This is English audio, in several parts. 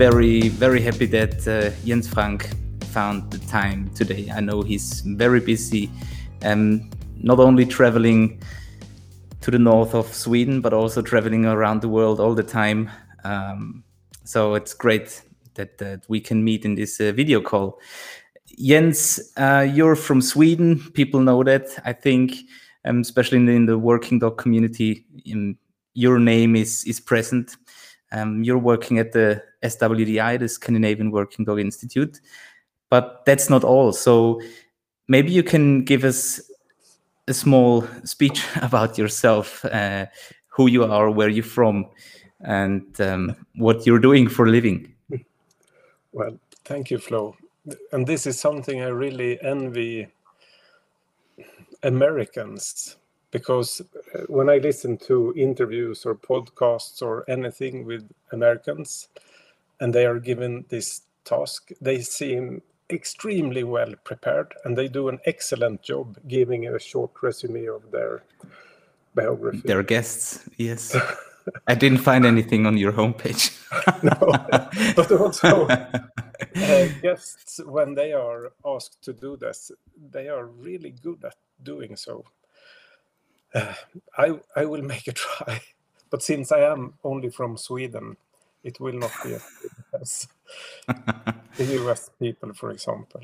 very, very happy that uh, Jens Frank found the time today. I know he's very busy, um, not only traveling to the north of Sweden, but also traveling around the world all the time. Um, so it's great that, that we can meet in this uh, video call. Jens, uh, you're from Sweden. People know that. I think, um, especially in the, in the, working dog community, in, your name is is present. Um, you're working at the SWDI, the Scandinavian Working Dog Institute, but that's not all. So maybe you can give us a small speech about yourself, uh, who you are, where you're from, and um, what you're doing for a living. Well, thank you, Flo. And this is something I really envy Americans because uh, when I listen to interviews or podcasts or anything with Americans and they are given this task, they seem extremely well prepared and they do an excellent job giving a short resume of their biography. Their guests, yes. I didn't find anything on your homepage. no, but also uh, guests, when they are asked to do this, they are really good at doing so. Uh, I I will make a try, but since I am only from Sweden, it will not be as the US people, for example.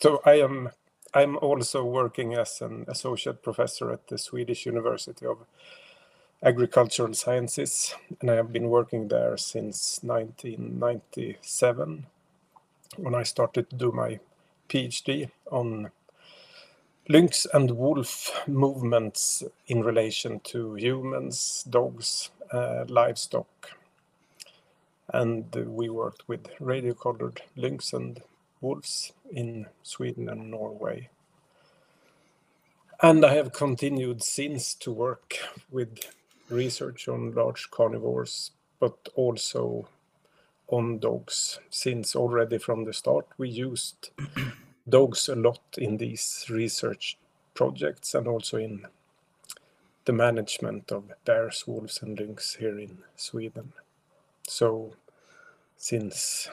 So I am I'm also working as an associate professor at the Swedish University of Agricultural Sciences, and I have been working there since 1997 when I started to do my PhD on lynx and wolf movements in relation to humans, dogs, uh, livestock. And we worked with radio collared lynx and wolves in Sweden and Norway. And I have continued since to work with research on large carnivores, but also on dogs, since already from the start we used dogs a lot in these research projects and also in the management of bears, wolves, and lynx here in Sweden. So, since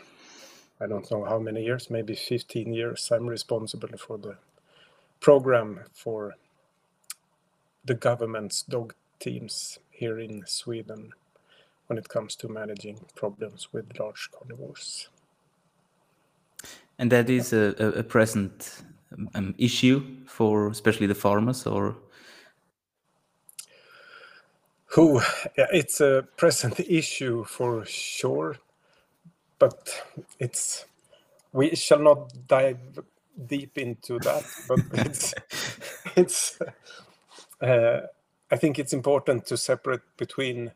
I don't know how many years, maybe 15 years, I'm responsible for the program for the government's dog teams here in Sweden when it comes to managing problems with large carnivores. And that is a, a, present um, issue for especially the farmers, or who? Yeah, it's a present issue for sure, but it's we shall not dive deep into that. But it's it's. Uh, I think it's important to separate between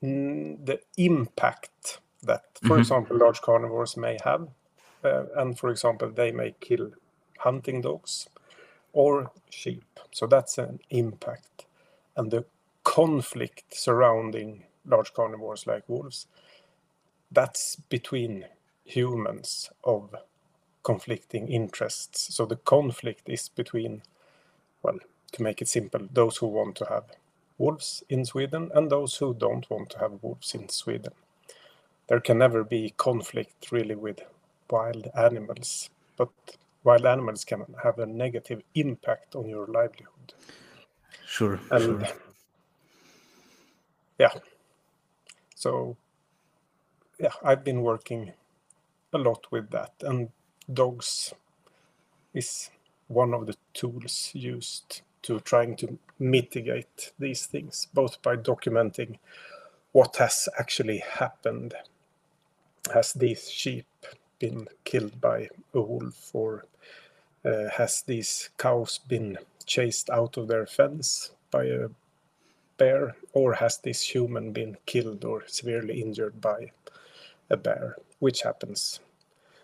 the impact that, for mm-hmm. example, large carnivores may have Eh, and for example they may kill hunting dogs or sheep. So that's an impact. And the conflict surrounding large carnivores like wolves that's between humans of conflicting interests. So the conflict is between well to make it simple those who want to have wolves in Sweden and those who don't want to have wolves in Sweden. There can never be conflict really with wild animals, but wild animals can have a negative impact on your livelihood. Sure. And sure. yeah. So yeah, I've been working a lot with that and dogs is one of the tools used to trying to mitigate these things, both by documenting what has actually happened. Has these sheep been killed by a wolf or uh, has these cows been chased out of their fence by a bear or has this human been killed or severely injured by a bear which happens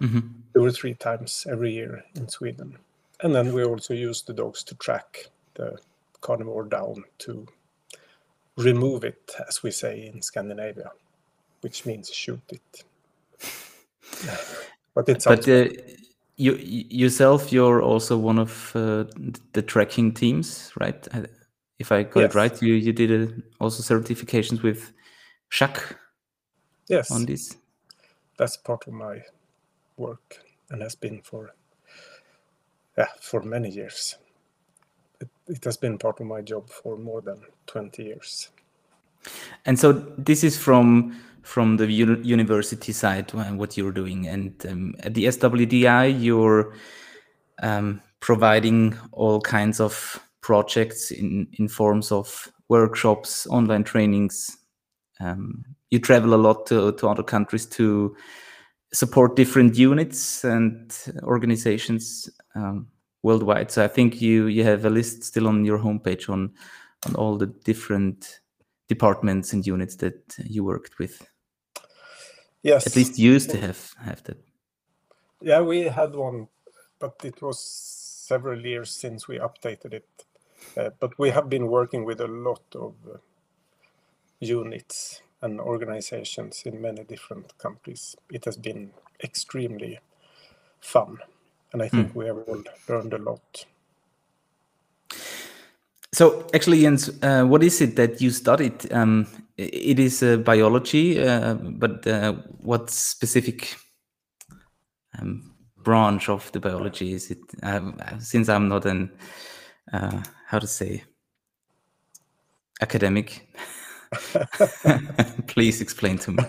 mm-hmm. two or three times every year in sweden and then we also use the dogs to track the carnivore down to remove it as we say in scandinavia which means shoot it but it's but uh, you yourself you're also one of uh, the tracking teams right if i got yes. it right you you did a, uh, also certifications with SHAC yes, on this? that's part of my work and has been for yeah for many years. It, it has been part of my job for more than 20 years. And so this is from from the uni- university side uh, what you're doing, and um, at the SWDI you're um, providing all kinds of projects in in forms of workshops, online trainings. Um, you travel a lot to, to other countries to support different units and organizations um, worldwide. So I think you you have a list still on your homepage on on all the different departments and units that you worked with. Yes, At least used to have have that. yeah, we had one, but it was several years since we updated it. Uh, but we have been working with a lot of uh, units and organizations in many different countries. It has been extremely fun, and I think we have all learned a lot. So actually, Jens, uh, what is it that you studied? Um, it is uh, biology, uh, but uh, what specific um, branch of the biology is it? Um, since I'm not an uh, how to say academic, please explain to me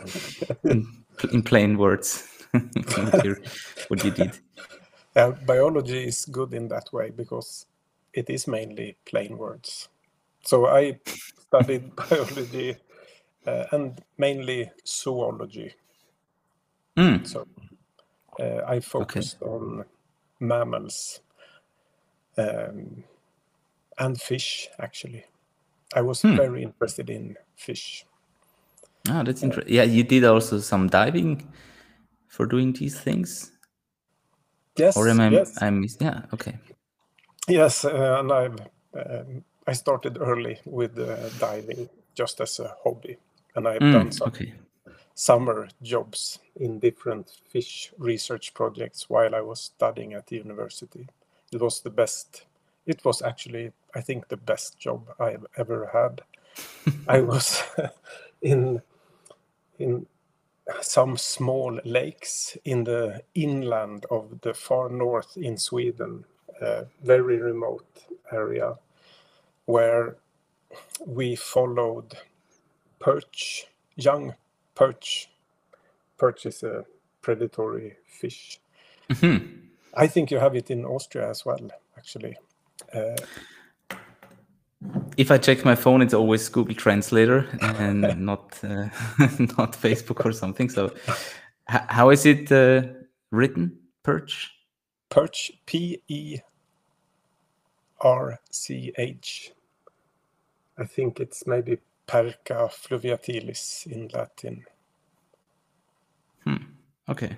in, in plain words what, you what you did. Uh, biology is good in that way because it is mainly plain words. So I studied biology uh, and mainly zoology. Mm. So uh, I focused on mammals um, and fish, actually. I was very interested in fish. Oh, that's interesting. Yeah, you did also some diving for doing these things, Yes, or am I? yes, I miss. Yeah. Okay. yes, uh, and I've um, I started early with uh, diving just as a hobby, and I've done Mm, some okay. summer jobs in different fish research projects while I was studying at the university. It was the best. It was actually, I think, the best job I've ever had. I was in in some small lakes in the inland of the far north in Sweden, a very remote area, where we followed perch, young perch. Perch is a predatory fish. Mhm. I think you have it in Austria as well, actually. Uh, If I check my phone, it's always Google Translator and not uh, not Facebook or something. So, h- how is it uh, written? Perch. perch, P E R C H. I think it's maybe Perca fluviatilis in Latin. Okay.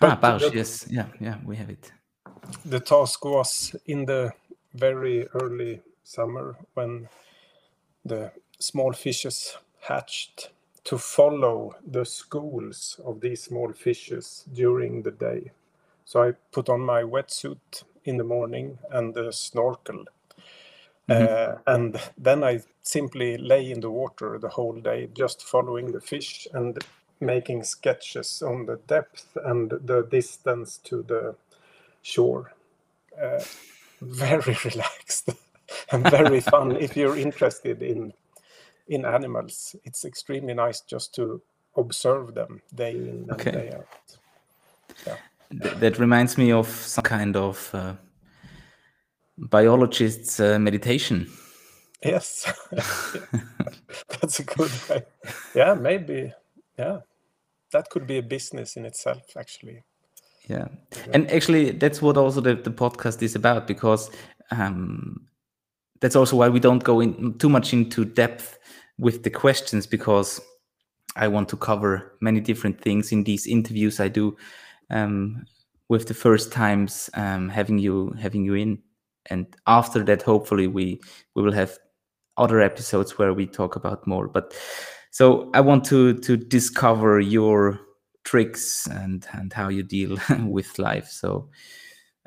But ah, barge. the- Yes. Yeah. Yeah. We have it. the task was in the very early summer when the small fishes hatched to follow the schools of these small fishes during the day. So I put on my wetsuit in the morning and the snorkel. Uh, and then I simply lay in the water the whole day, just following the fish and making sketches on the depth and the distance to the shore. Uh, very relaxed and very fun if you're interested in in animals. It's extremely nice just to observe them day in and Okay. day out. Th- that reminds me of some kind of uh, biologist's uh, meditation. Yes, that's a good way. Yeah, maybe. Yeah, that could be a business in itself, actually. Yeah. And actually, that's what also the, the podcast is about because um, that's also why we don't go in too much into depth with the questions because I want to cover many different things in these interviews I do um, with the first times um, having you having you in, and after that, hopefully we we will have other episodes where we talk about more. But so I want to to discover your tricks and and how you deal with life. So,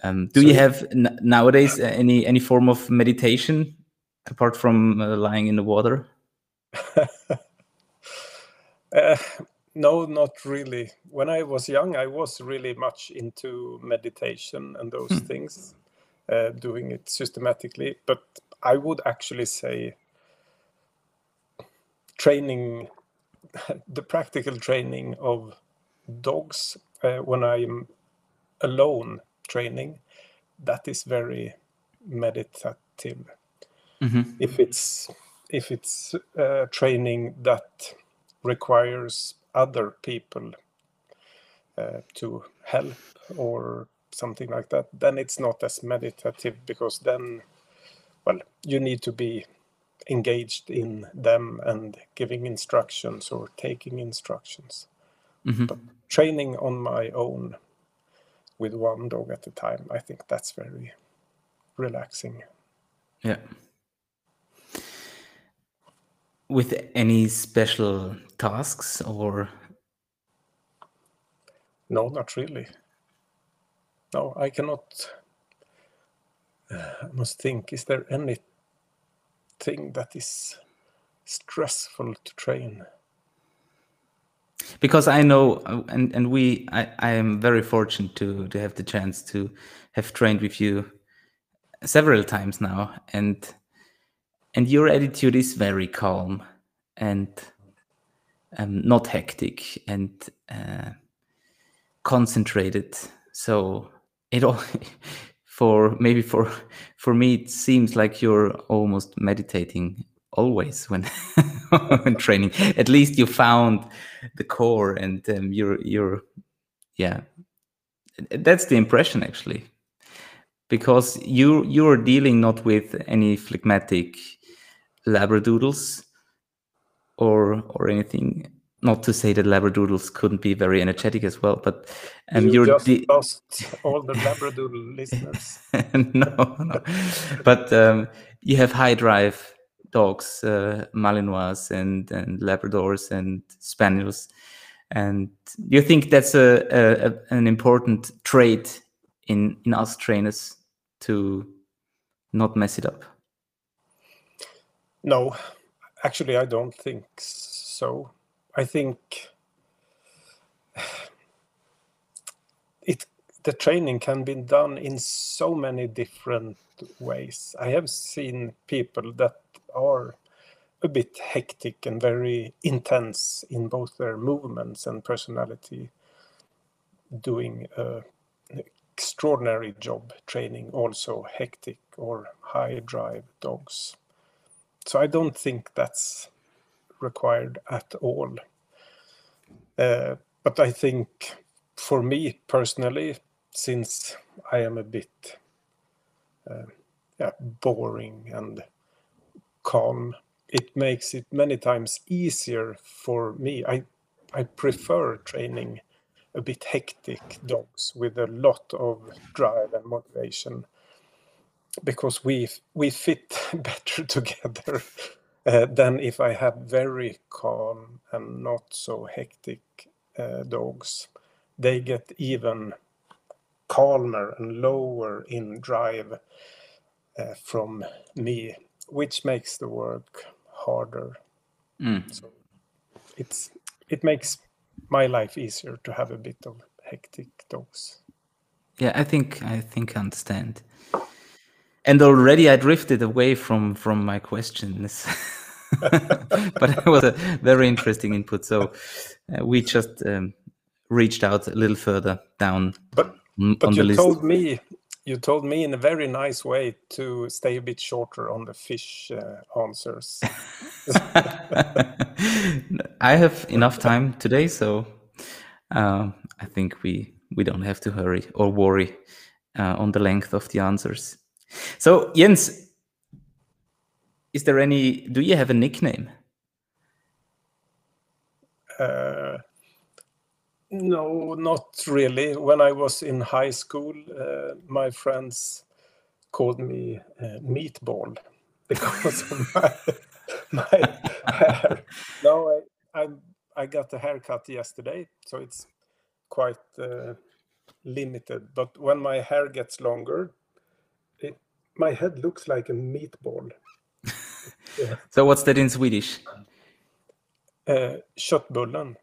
um, do So- you have n- nowadays any any form of meditation apart from uh, lying in the water? Uh, no, not really. When I was young, I was really much into meditation and those hmm. things, uh, doing it systematically. But I would actually say training, the practical training of dogs uh, when I'm alone training, that is very meditative. Mm-hmm. If it's if it's uh, training that requires other people uh, to help or something like that, then it's not as meditative because then, well, you need to be engaged in them and giving instructions or taking instructions. Mm-hmm. But training on my own with one dog at a time, I think that's very relaxing. Yeah. With any special tasks or? No, not really. No, I cannot. Uh, I must think. Is there anything that is stressful to train? because I know, and and we, I, I am very fortunate to to have the chance to have trained with you several times now, and and your attitude is very calm and um, not hectic and uh, concentrated. So it all for maybe for for me it seems like you're almost meditating always when when training. At least you found the core, and um, you're you're yeah. That's the impression actually, because you you're dealing not with any phlegmatic labradoodles or or anything not to say that labradoodles couldn't be very energetic as well, but um, you are just lost all the labradoodle listeners. no, no, but um, you have high drive dogs, uh, Malinois and and Labradors and Spaniels. And do you think that's a, a, a, an important trait in in us trainers to not mess it up? No, actually, I don't think so. I think it the training can be done in so many different ways. I have seen people that are a bit hectic and very intense in both their movements and personality, doing an extraordinary job training also hectic or high drive dogs. So I don't think that's required at all. Uh, but I think for me personally, since I am a bit uh, boring and calm it makes it many times easier for me i i prefer training a bit hectic dogs with a lot of drive and motivation because we we fit better together than if i have very calm and not so hectic uh, dogs they get even calmer and lower in drive uh, from me which makes the work harder. Mm. So it's it makes my life easier to have a bit of hectic dogs. Yeah, I think I think I understand. And already I drifted away from from my questions. but it was a very interesting input. So uh, we just um, reached out a little further down. But, but you told me you told me in a very nice way to stay a bit shorter on the fish uh, answers. I have enough time today, so uh, I think we we don't have to hurry or worry uh, on the length of the answers. So Jens, is there any? Do you have a nickname? Uh, no, not really. When I was in high school, uh, my friends called me uh, Meatball because of my, my hair. No, I, I, I got a haircut yesterday, so it's quite uh, limited. But when my hair gets longer, my head looks like a meatball. yeah. So what's that in Swedish? Uh, köttbullen.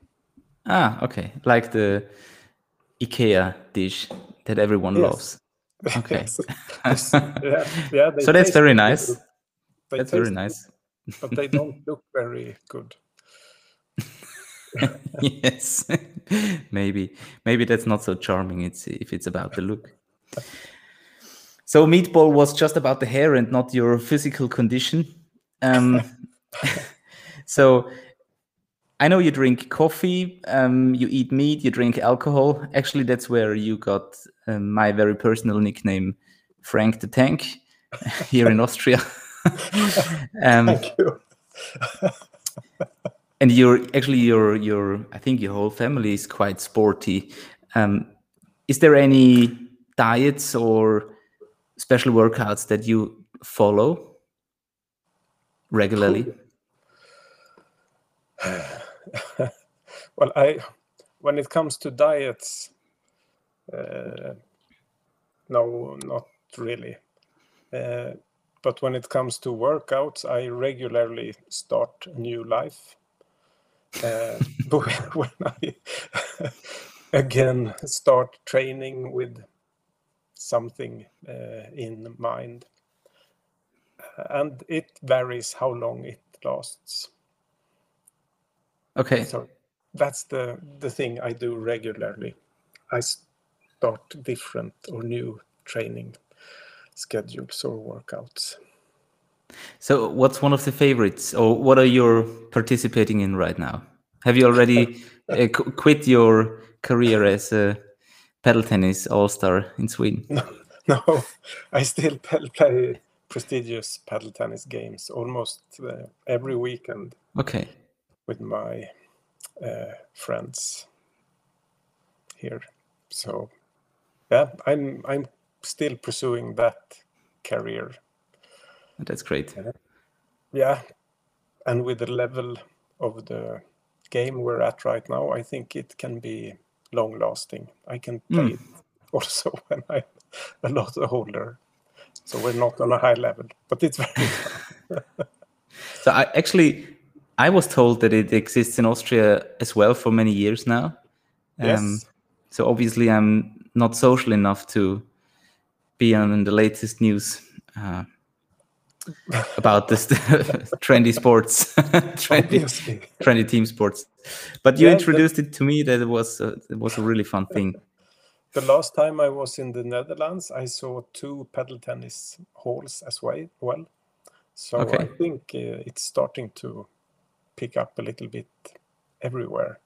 Ah, okay. Like the IKEA dish that everyone Yes. loves. Okay. Yeah, yeah, so that's very nice. That's very nice. good, but they don't look very good. yes. maybe. Maybe that's not so charming it's if it's about the look. So meatball was just about the hair and not your physical condition. Um, so I know you drink coffee, um, you eat meat, you drink alcohol. Actually, that's where you got um, my very personal nickname, Frank the Tank, here in Austria. um, Thank you. and you're actually your your I think your whole family is quite sporty. Um, is there any diets or special workouts that you follow regularly? well, I when it comes to diets, uh, no, not really. Uh, but when it comes to workouts, I regularly start a new life. Uh, when I again start training with something uh, in mind, and it varies how long it lasts. Okay. So that's the the thing I do regularly. I start different or new training schedules or workouts. So what's one of the favorites, or what are you participating in right now? Have you already uh, qu- quit your career as a paddle tennis all star in Sweden? No, no, I still play prestigious paddle tennis games almost uh, every weekend Okay. with my uh, friends here. So yeah, I'm I'm still pursuing that career. That's great. Yeah, and with the level of the game we're at right now, I think it can be long lasting. I can play Mm. it also when I'm a lot older. So we're not on a high level, but it's very fun. So I actually I was told that it exists in Austria as well for many years now. Um, Yes. So obviously I'm not social enough to be on the latest news uh, about this trendy sports, trendy, trendy team sports. But you Yeah, introduced it to me that it was a, it was a really fun thing. The last time I was in the Netherlands, I saw two paddle tennis halls as well. So I think uh, it's starting to pick up a little bit everywhere.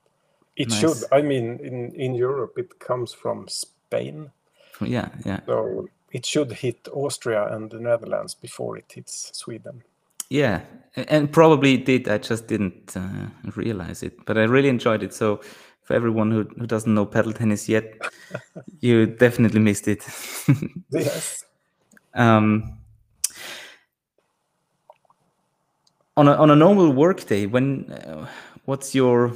It Nice. should. I mean, in in Europe, it comes from Spain, Yeah, yeah, so it should hit Austria and the Netherlands before it hits Sweden. yeah. And probably it did. I just didn't uh, realize it. But I really enjoyed it. So for everyone who, who doesn't know paddle tennis yet, you definitely missed it. Yes. um, on a on a normal work day, when uh, what's your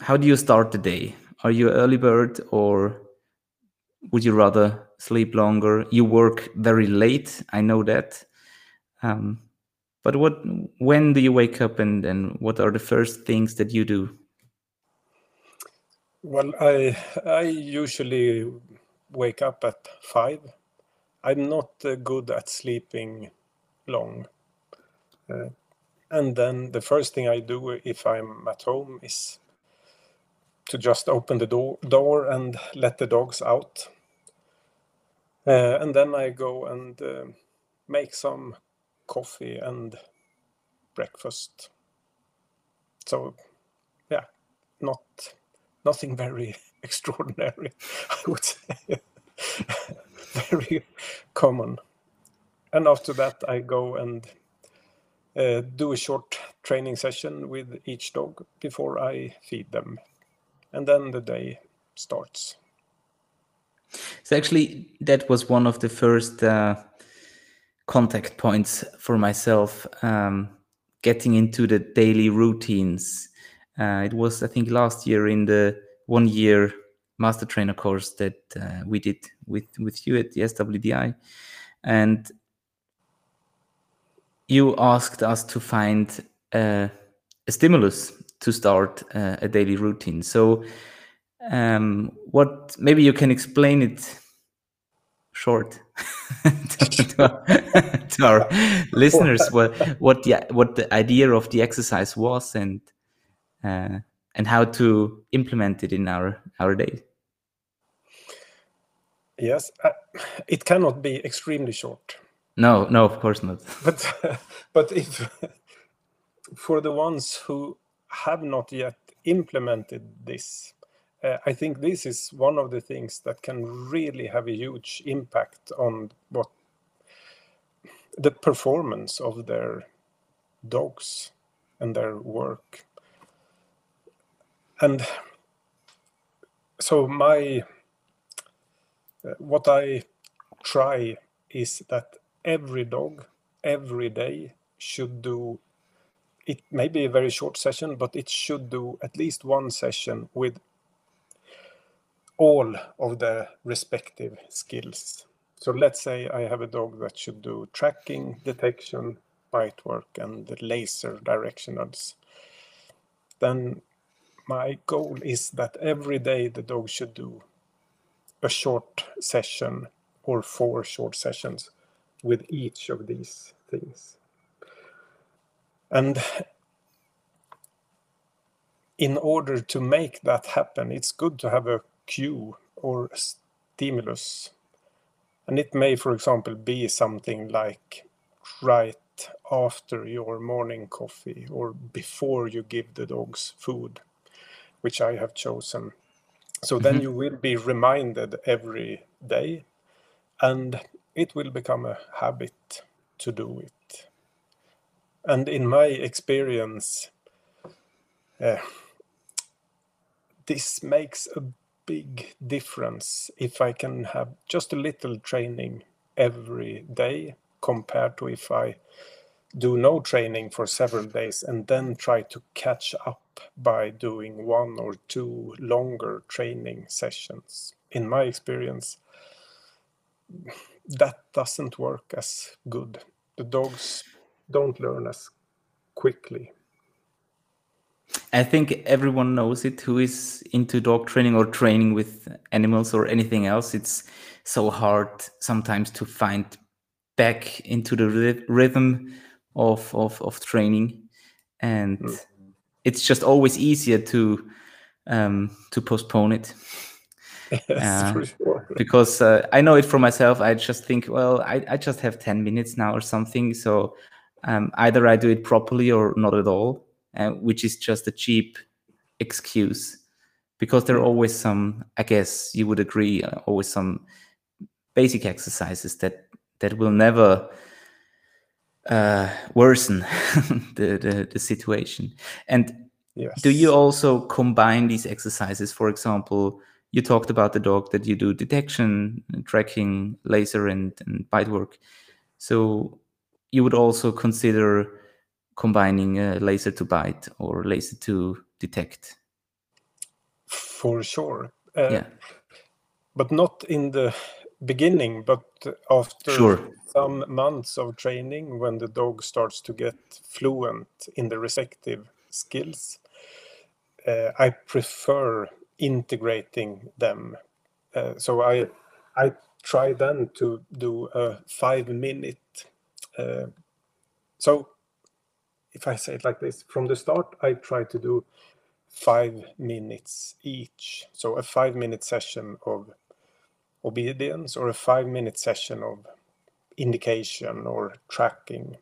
how do you start the day? Are you early bird or would you rather sleep longer? You work very late, I know that. Um, but what when do you wake up and and what are the first things that you do? Well, I I usually wake up at five. I'm not uh, good at sleeping long. Uh, and then the first thing I do if I'm at home is to just open the door, door and let the dogs out. Uh, and then I go and uh, make some coffee and breakfast. So, yeah, not nothing very extraordinary, I would say. very common. And after that, I go and uh, do a short training session with each dog before I feed them. And then the day starts. So actually, that was one of the first uh, contact points for myself, um, getting into the daily routines. Uh, it was, I think, last year in the one-year master trainer course that uh, we did with with you at the SWDI, and you asked us to find uh, a stimulus to start uh, a daily routine. So, um, what maybe you can explain it short to, to, our, to, our, listeners what what the what the idea of the exercise was and uh, and how to implement it in our our day. Yes, uh, it cannot be extremely short. No, no, of course not. But but if for the ones who have not yet implemented this, uh, I think this is one of the things that can really have a huge impact on what the performance of their dogs and their work. And so my uh, what I try is that every dog every day should do it may be a very short session but it should do at least one session with all of the respective skills so let's say i have a dog that should do tracking detection bite work and laser directionals then my goal is that every day the dog should do a short session or four short sessions with each of these things. And in order to make that happen, it's good to have a cue or stimulus. And it may, for example, be something like right after your morning coffee or before you give the dogs food, which I have chosen. So mm-hmm. then you will be reminded every day and it will become a habit to do it. And in my experience, uh, this makes a big difference if I can have just a little training every day compared to if I do no training for several days and then try to catch up by doing one or two longer training sessions. In my experience, that doesn't work as good. The dogs don't learn as quickly. I think everyone knows it who is into dog training or training with animals or anything else. It's so hard sometimes to find back into the rhythm of of, of training, and mm. it's just always easier to um, to postpone it. Yes, uh, sure. because uh, I know it for myself. I just think, well, I, I just have 10 minutes now or something. So um, either I do it properly or not at all, uh, which is just a cheap excuse. Because there are always some, I guess you would agree, uh, always some basic exercises that that will never uh, worsen the, the, the situation. And yes. do you also combine these exercises, for example? you talked about the dog that you do detection, tracking, laser, and, and bite work. So you would also consider combining a laser to bite or laser to detect. For sure. Uh, yeah. But not in the beginning, but after sure. some months of training, when the dog starts to get fluent in the respective skills, uh, I prefer integrating them. Uh, so I I try then to do a five minute. Uh, so if I say it like this, from the start, I try to do five minutes each. So a five minute session of obedience or a five minute session of indication or tracking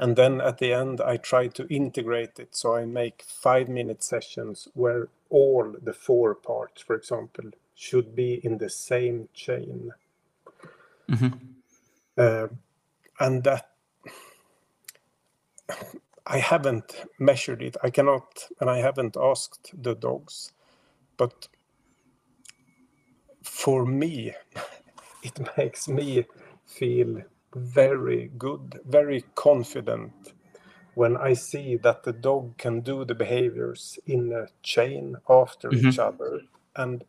and then at the end, I try to integrate it. So I make five minute sessions where all the four parts, for example, should be in the same chain. Mm-hmm. Uh, and that I haven't measured it. I cannot, and I haven't asked the dogs. But for me, it makes me feel very good, very confident when I see that the dog can do the behaviors in a chain after mm-hmm. each other. And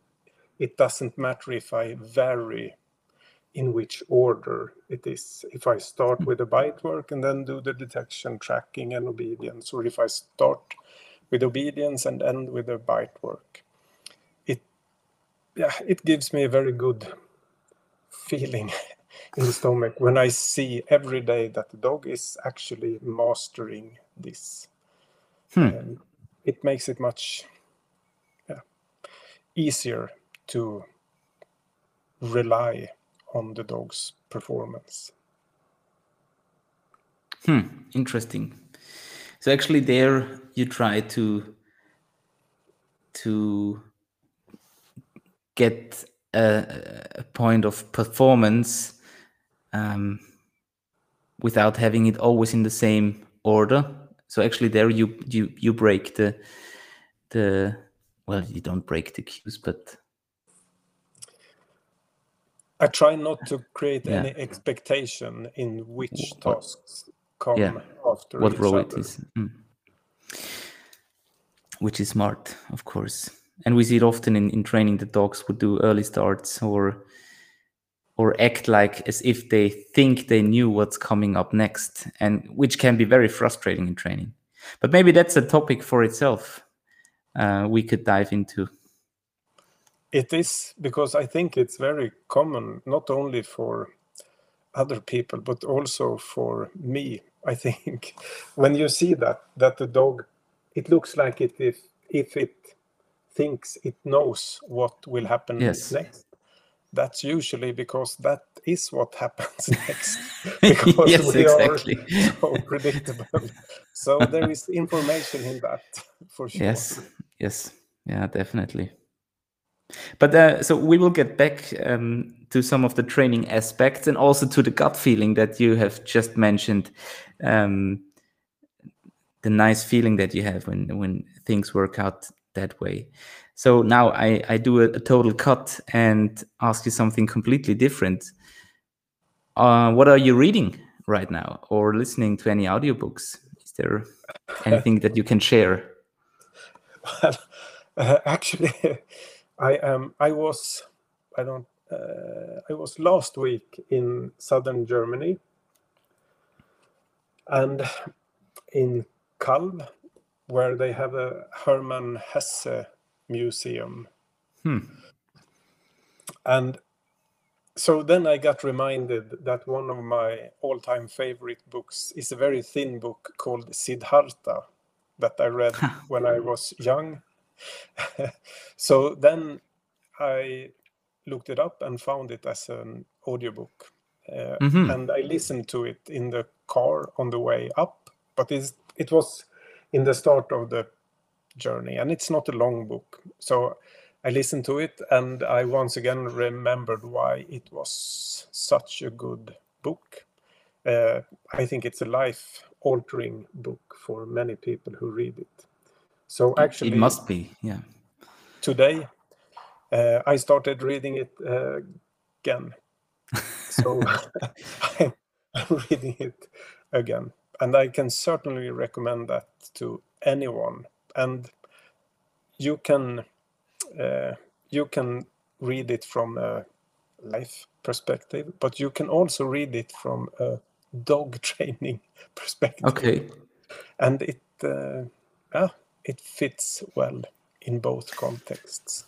it doesn't matter if I vary in which order it is. If I start with the bite work and then do the detection, tracking, and obedience, or if I start with obedience and end with the bite work. It yeah, it gives me a very good feeling in the stomach when I see every day that the dog is actually mastering this. Hmm. Um, it makes it much yeah, easier to rely on the dog's performance. Hmm, interesting. So actually, there you try to to get a, a point of performance um, without having it always in the same order. So actually, there you you you break the the well, you don't break the cues, but I try not to create Yeah. any expectation in which What- tasks come Yeah. after what role it other. is. Mm. Which is smart, of course. And we see it often in, in training the dogs would do early starts or or act like as if they think they knew what's coming up next, and which can be very frustrating in training. But maybe that's a topic for itself. Uh, we could dive into. It is because I think it's very common, not only for other people, but also for me. I think when you see that that the dog, it looks like it if if it thinks it knows what will happen Yes. next. That's usually because that is what happens next. because yes, we exactly. are so predictable. So there is information in that for sure. Yes, yes, yeah, definitely. But uh, so we will get back um, to some of the training aspects and also to the gut feeling that you have just mentioned. Um, the nice feeling that you have when when things work out that way. So now I I do a, a total cut and ask you something completely different. Uh, what are you reading right now, or listening to any audiobooks? Is there anything that you can share? Well, uh, actually, I am. I was. I don't. Uh, I was last week in southern Germany, and in Calw, where they have a Hermann Hesse museum, Hmm. and so then I got reminded that one of my all-time favorite books is a very thin book called Siddhartha that I read when I was young. so then I looked it up and found it as an audiobook. Uh, Mhm. And I listened to it in the car on the way up, but it was in the start of the journey and it's not a long book. So I listened to it and I once again remembered why it was such a good book. Uh, I think it's a life altering book for many people who read it. So actually, it must be, yeah. today uh, I started reading it uh, again. So I'm, I'm reading it again. And I can certainly recommend that to anyone. And you can uh, you can read it from a life perspective, but you can also read it from a dog training perspective Okay. and it uh, yeah it fits well in both contexts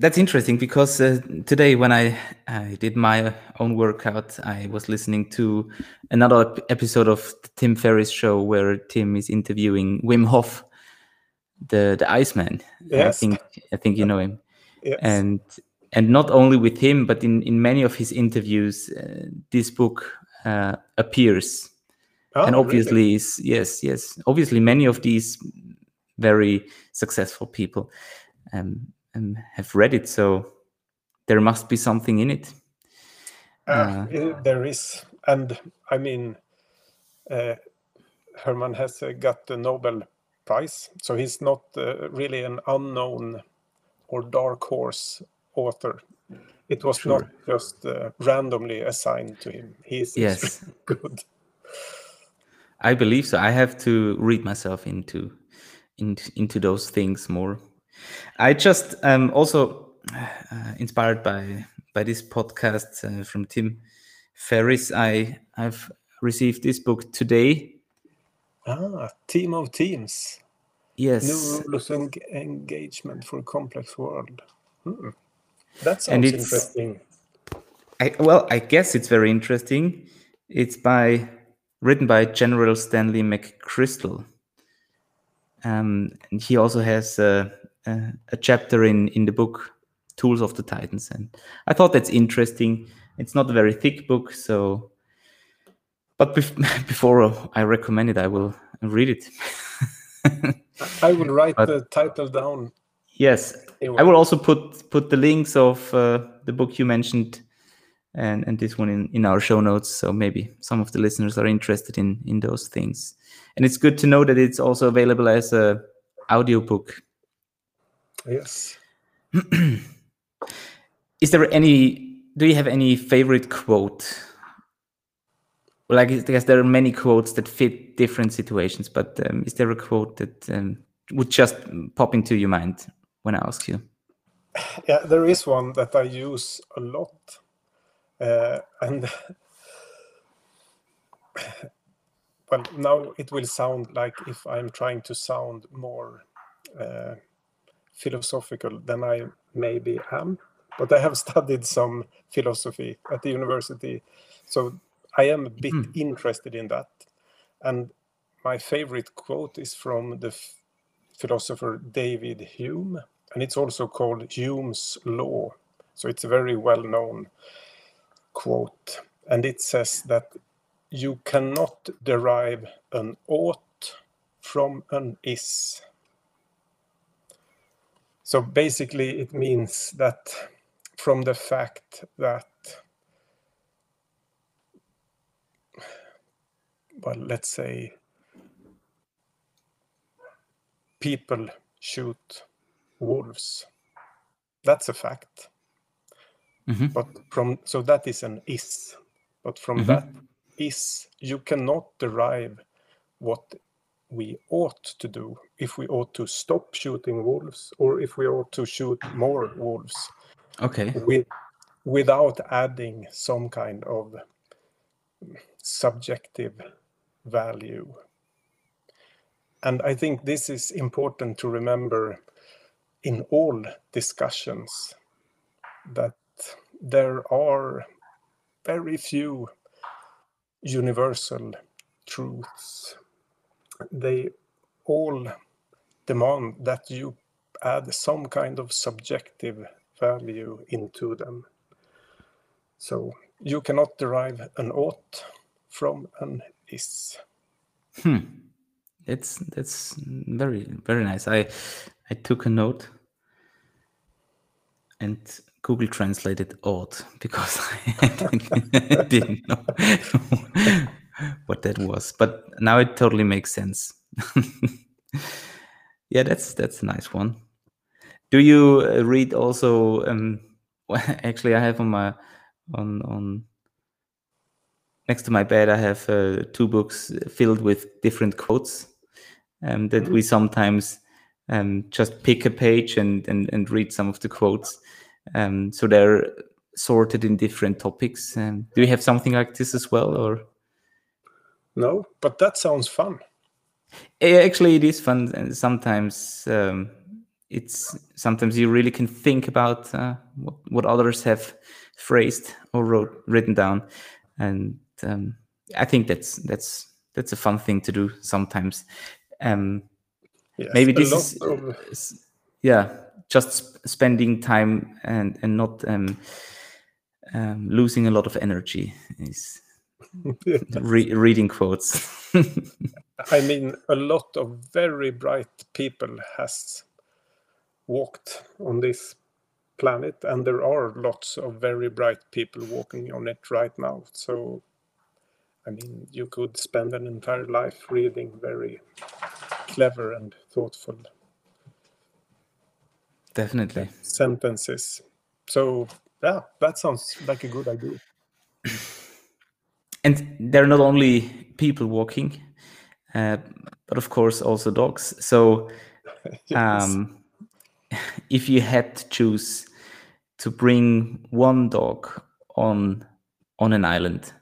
That's interesting because uh, today, when I, I did my own workout, I was listening to another episode of the Tim Ferriss show where Tim is interviewing Wim Hof, the the Iceman. I Yes. think I think you know him. yes and and not only with him but in in many of his interviews uh, this book uh, appears Ah, and obviously is yes yes. Obviously many of these very successful people um, um, have read it so there must be something in it. Ah, uh, eh, there is. And i mean uh, hermann hesse got the nobel prize so he's not uh, really an unknown or dark horse author. It was not just uh, randomly assigned to him. He's Yes. good i believe so i have to read myself into into, into those things more i just um also uh, inspired by by this podcast uh, from tim ferriss i i've received this book today ah team of teams Yes. New rules and engagement for a complex world. Hmm. That sounds interesting. I, well, I guess it's very interesting. It's by written by General Stanley McChrystal. Um, and he also has a, a, a chapter in, in the book Tools of the Titans. And I thought that's interesting. It's not a very thick book, so. But bef- before I recommend it, I will read it. I will write But- the title down. yes, I will also put put the links of uh, the book you mentioned and and this one in, in our show notes. So maybe some of the listeners are interested in in those things. And it's good to know that it's also available as a audiobook. Yes. is there any do you have any favorite quote? Well i guess, I guess there are many quotes that fit different situations but um, is there a quote that um, would just pop into your mind when i ask you? Yeah, there is one that I use a lot. Uh, and well, now it will sound like if I'm trying to sound more uh, philosophical than I maybe am. But I have studied some philosophy at the university, so I am a bit Hmm. interested in that. And my favorite quote is from the philosopher David Hume, and it's also called Hume's Law. So it's very well known quote. And it says that you cannot derive an ought from an is. So basically, it means that from the fact that, well, let's say people shoot wolves. That's a fact. Mhm. But from so that is an is. But from Mhm. that is you cannot derive what we ought to do. If we ought to stop shooting wolves or if we ought to shoot more wolves okay with without adding some kind of subjective value. And I think this is important to remember in all discussions that there are very few universal truths. They all demand that you add some kind of subjective value into them. So you cannot derive an ought from an is. Hmm. That's that's very very nice. I I took a note and Google translated odd because I didn't know what that was. But now it totally makes sense. yeah, that's that's a nice one. Do you uh, read also? Um, well, actually, I have on my on on next to my bed i have uh, two books filled with different quotes um, that we sometimes um, just pick a page and, and, and read some of the quotes um, so they're sorted in different topics. Um, do you have something like this as well or? No, but that sounds fun. Actually it is fun. And sometimes um, it's sometimes you really can think about uh, what, what others have phrased or wrote written down. And um, i think that's that's that's a fun thing to do sometimes. Um, Yes, maybe this is of- yeah just sp- spending time and and not um, um, losing a lot of energy is re- reading quotes I mean, a lot of very bright people has walked on this planet, and there are lots of very bright people walking on it right now. So, I mean, you could spend an entire life reading very clever and thoughtful definitely sentences. So, yeah, that sounds like a good idea. and they're not only people walking uh, but of course also dogs so Yes. um, if you had to choose to bring one dog on on an island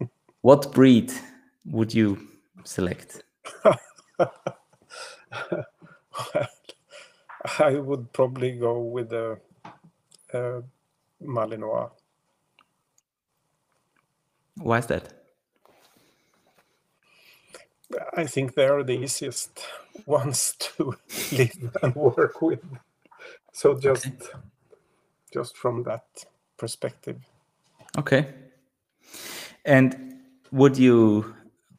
what breed would you select I would probably go with the uh, Malinois. Why is that? I think they are the easiest ones to live and work with. So just okay. just from that perspective. Okay. And would you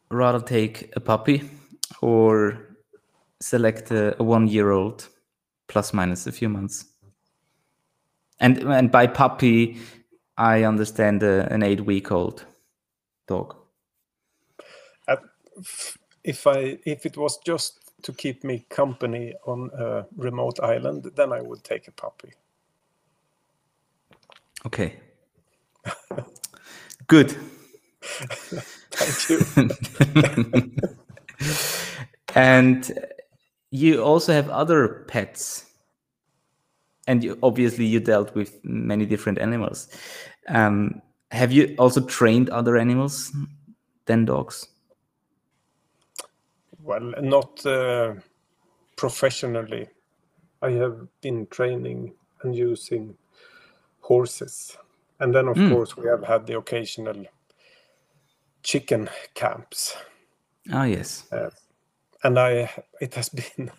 rather take a puppy or select a, a one-year-old plus minus a few months? And and by puppy, I understand a, an eight-week-old dog. Uh, if I if it was just to keep me company on a remote island, then I would take a puppy. Okay. Good. Thank you. and you also have other pets. And you, obviously, you dealt with many different animals. Um, have you also trained other animals than dogs? Well, not uh, professionally. I have been training and using horses. And then, of mm. course, we have had the occasional chicken camps. Ah, yes. Uh, and I, it has been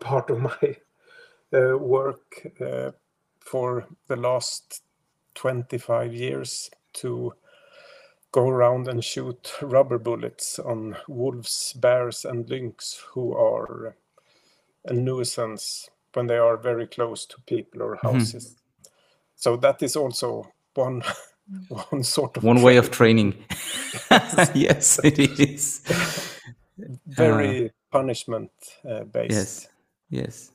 part of my uh, work uh, for the last 25 years to go around and shoot rubber bullets on wolves, bears, and lynx who are a nuisance when they are very close to people or mm-hmm. houses. Mm-hmm. So that is also one one sort of one way of training. yes, it is. Very uh, punishment uh, based. Yes. Yes.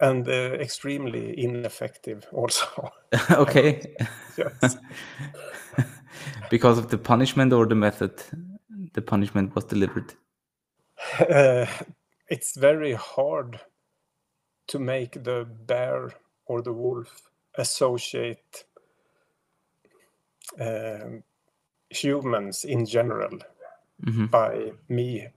And uh, extremely ineffective, also. okay. yes because of the punishment or the method the punishment was delivered? Uh, it's very hard to make the bear or the wolf associate um, humans in general mm-hmm. by me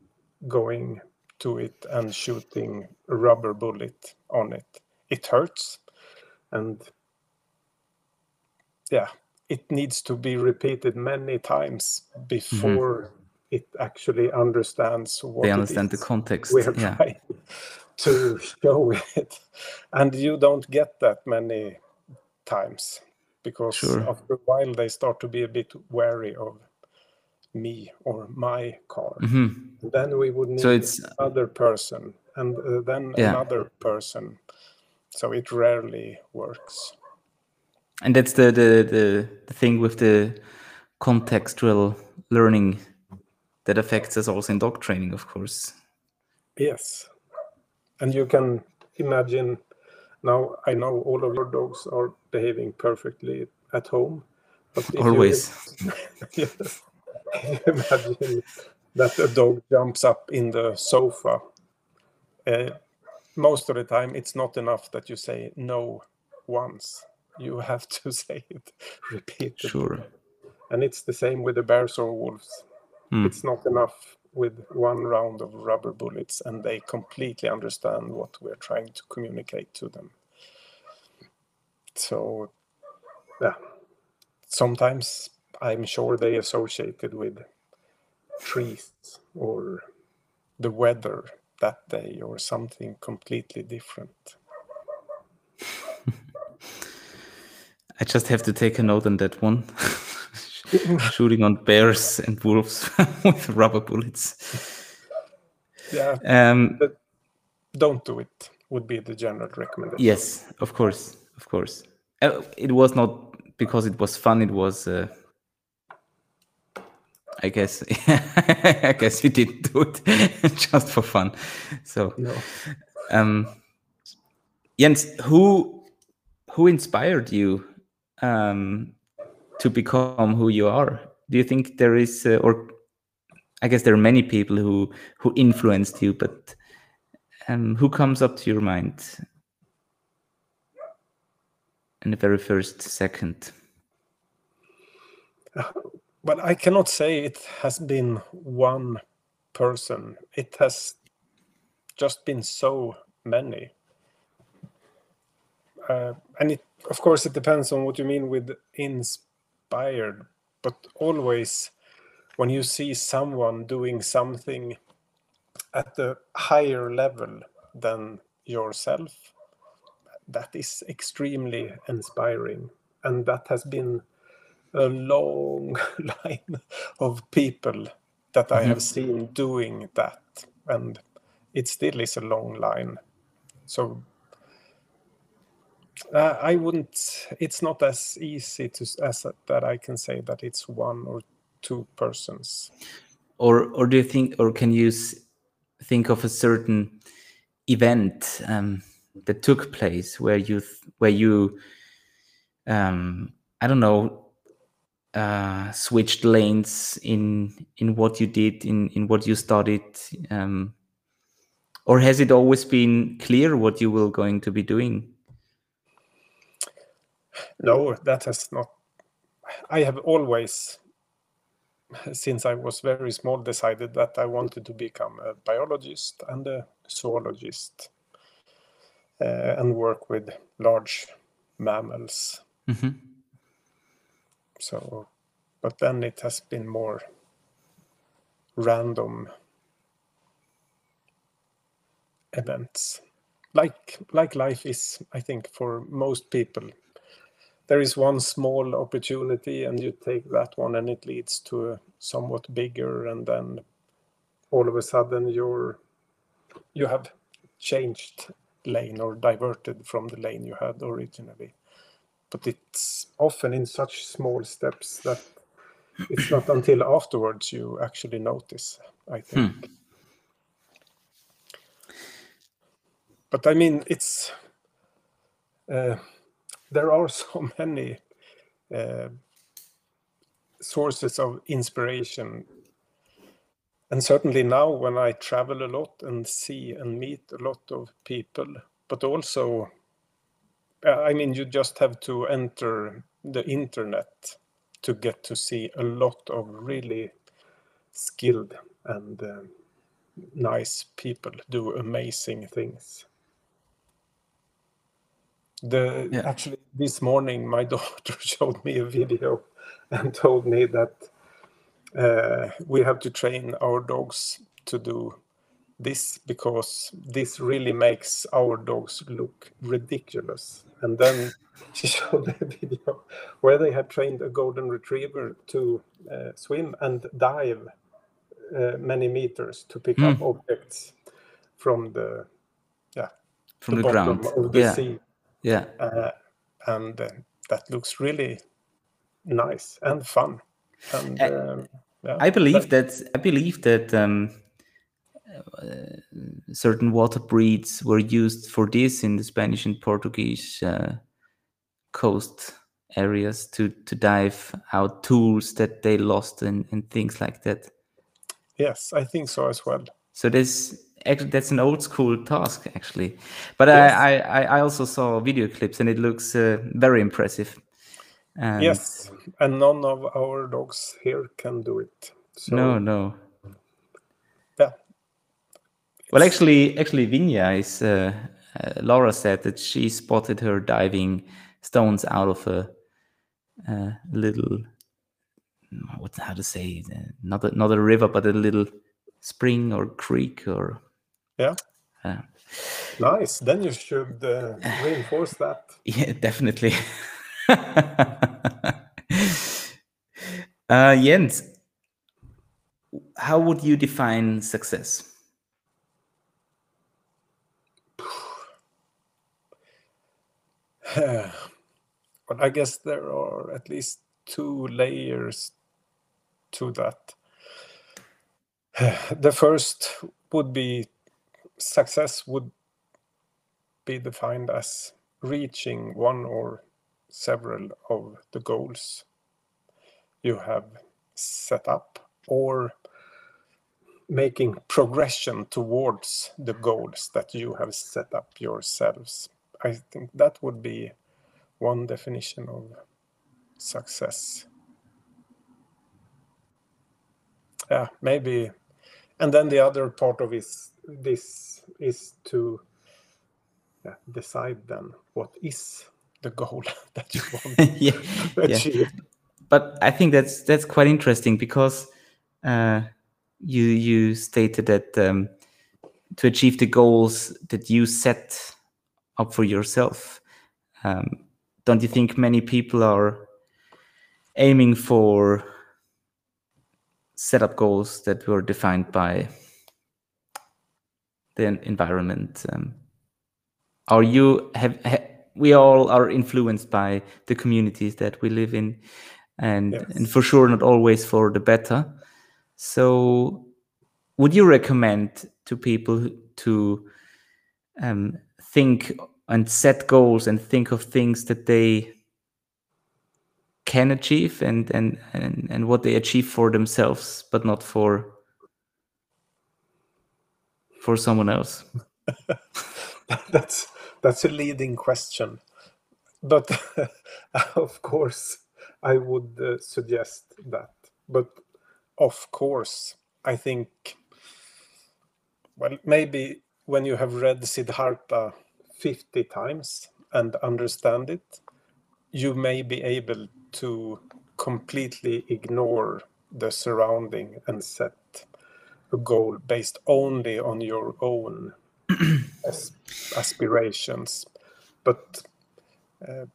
going to it and shooting a rubber bullet on it. It hurts. And yeah, it needs to be repeated many times before mm-hmm. it actually understands what they understand the context we're yeah. trying to show it and you don't get that many times because sure. after a while they start to be a bit wary of me or my car mm-hmm. then we would need so it's another person and uh, then yeah. another person. So it rarely works. And that's the, the the the thing with the contextual learning that affects us also in dog training of course. Yes. And you can imagine now i know all of your dogs are behaving perfectly at home but always you, yes, imagine that a dog jumps up in the sofa uh, most of the time it's not enough that you say no once you have to say it repeatedly. Sure. And it's the same with the bears or wolves. Mm. It's not enough with one round of rubber bullets, and they completely understand what we're trying to communicate to them. So, yeah, sometimes I'm sure they associated with trees or the weather that day or something completely different. I just have to take a note on that one. Shooting on bears and wolves with rubber bullets. Yeah. Um, don't do it. Would be the general recommendation. Yes, of course, of course. Uh, it was not because it was fun. It was. Uh, I guess. I guess you didn't do it just for fun. So. No. Um, Jens, who who inspired you um, to become who you are? Do you think there is, uh, or I guess there are many people who who influenced you, but um, who comes up to your mind in the very first second? But I cannot say it has been one person. It has just been so many. Uh, and it, of course, it depends on what you mean with inspired, but always when you see someone doing something at a higher level than yourself, that is extremely inspiring. And that has been a long line of people that I have seen doing that. And it still is a long line. So uh, I wouldn't, it's not as easy to, as that I can say that it's one or two persons. Or, or do you think, or can you think of a certain event um, that took place where you, where you, um, I don't know, uh, switched lanes in in what you did in in what you studied um, or has it always been clear what you were going to be doing no that has not i have always since i was very small decided that i wanted to become a biologist and a zoologist uh, and work with large mammals mm -hmm. So but then it has been more random events. Like like life is i think for most people there is one small opportunity and you take that one and it leads to a somewhat bigger and then all of a sudden you're you have changed lane or diverted from the lane you had originally. But it's often in such small steps that it's not until afterwards you actually notice i think hmm. but I mean, it's uh, there are so many uh, sources of inspiration, and certainly now when I travel a lot and see and meet a lot of people, but also, I mean, you just have to enter the internet to get to see a lot of really skilled and uh, nice people do amazing things the yeah. actually this morning my daughter showed me a video and told me that uh, we have to train our dogs to do this because this really makes our dogs look ridiculous and then she showed a video where they had trained a golden retriever to uh, swim and dive uh, many meters to pick mm. up objects from the yeah from the, the ground of the yeah. sea yeah. Uh, and uh, that looks really nice and fun. And um, yeah, I believe that, that I believe that um, certain water breeds were used for this in the Spanish and Portuguese uh, coast areas to to dive out tools that they lost and, and things like that. Yes, I think so as well. So this actually that's an old school task actually but yes. I, I i also saw video clips and it looks uh, very impressive and yes and none of our dogs here can do it so, no no well actually actually Vinja is uh, uh, laura said that she spotted her diving stones out of a, a little what how to say uh, not a, not a river but a little spring or creek or yeah. Uh, nice. Then you should uh, reinforce that. Yeah, definitely. uh, Jens, how would you define success? well, I guess there are at least two layers to that. The first would be success would be defined as reaching one or several of the goals you have set up or making progression towards the goals that you have set up yourselves. I think that would be one definition of success. Yeah, maybe. And then the other part of it this is to yeah, decide then what is the goal that you want yeah, to achieve. yeah. But I think that's that's quite interesting because uh, you you stated that um, to achieve the goals that you set up for yourself, um, don't you think many people are aiming for set up goals that were defined by the environment? Um, are you have, ha- we all are influenced by the communities that we live in, and Yes. and for sure not always for the better. So, would you recommend to people to um, think and set goals and think of things that they can achieve and and and, and what they achieve for themselves, but not for for someone else? that's that's a leading question but of course i would uh, suggest that but of course i think well maybe when you have read siddhartha 50 times and understand it you may be able to completely ignore the surrounding and set a goal based only on your own as- aspirations. But uh,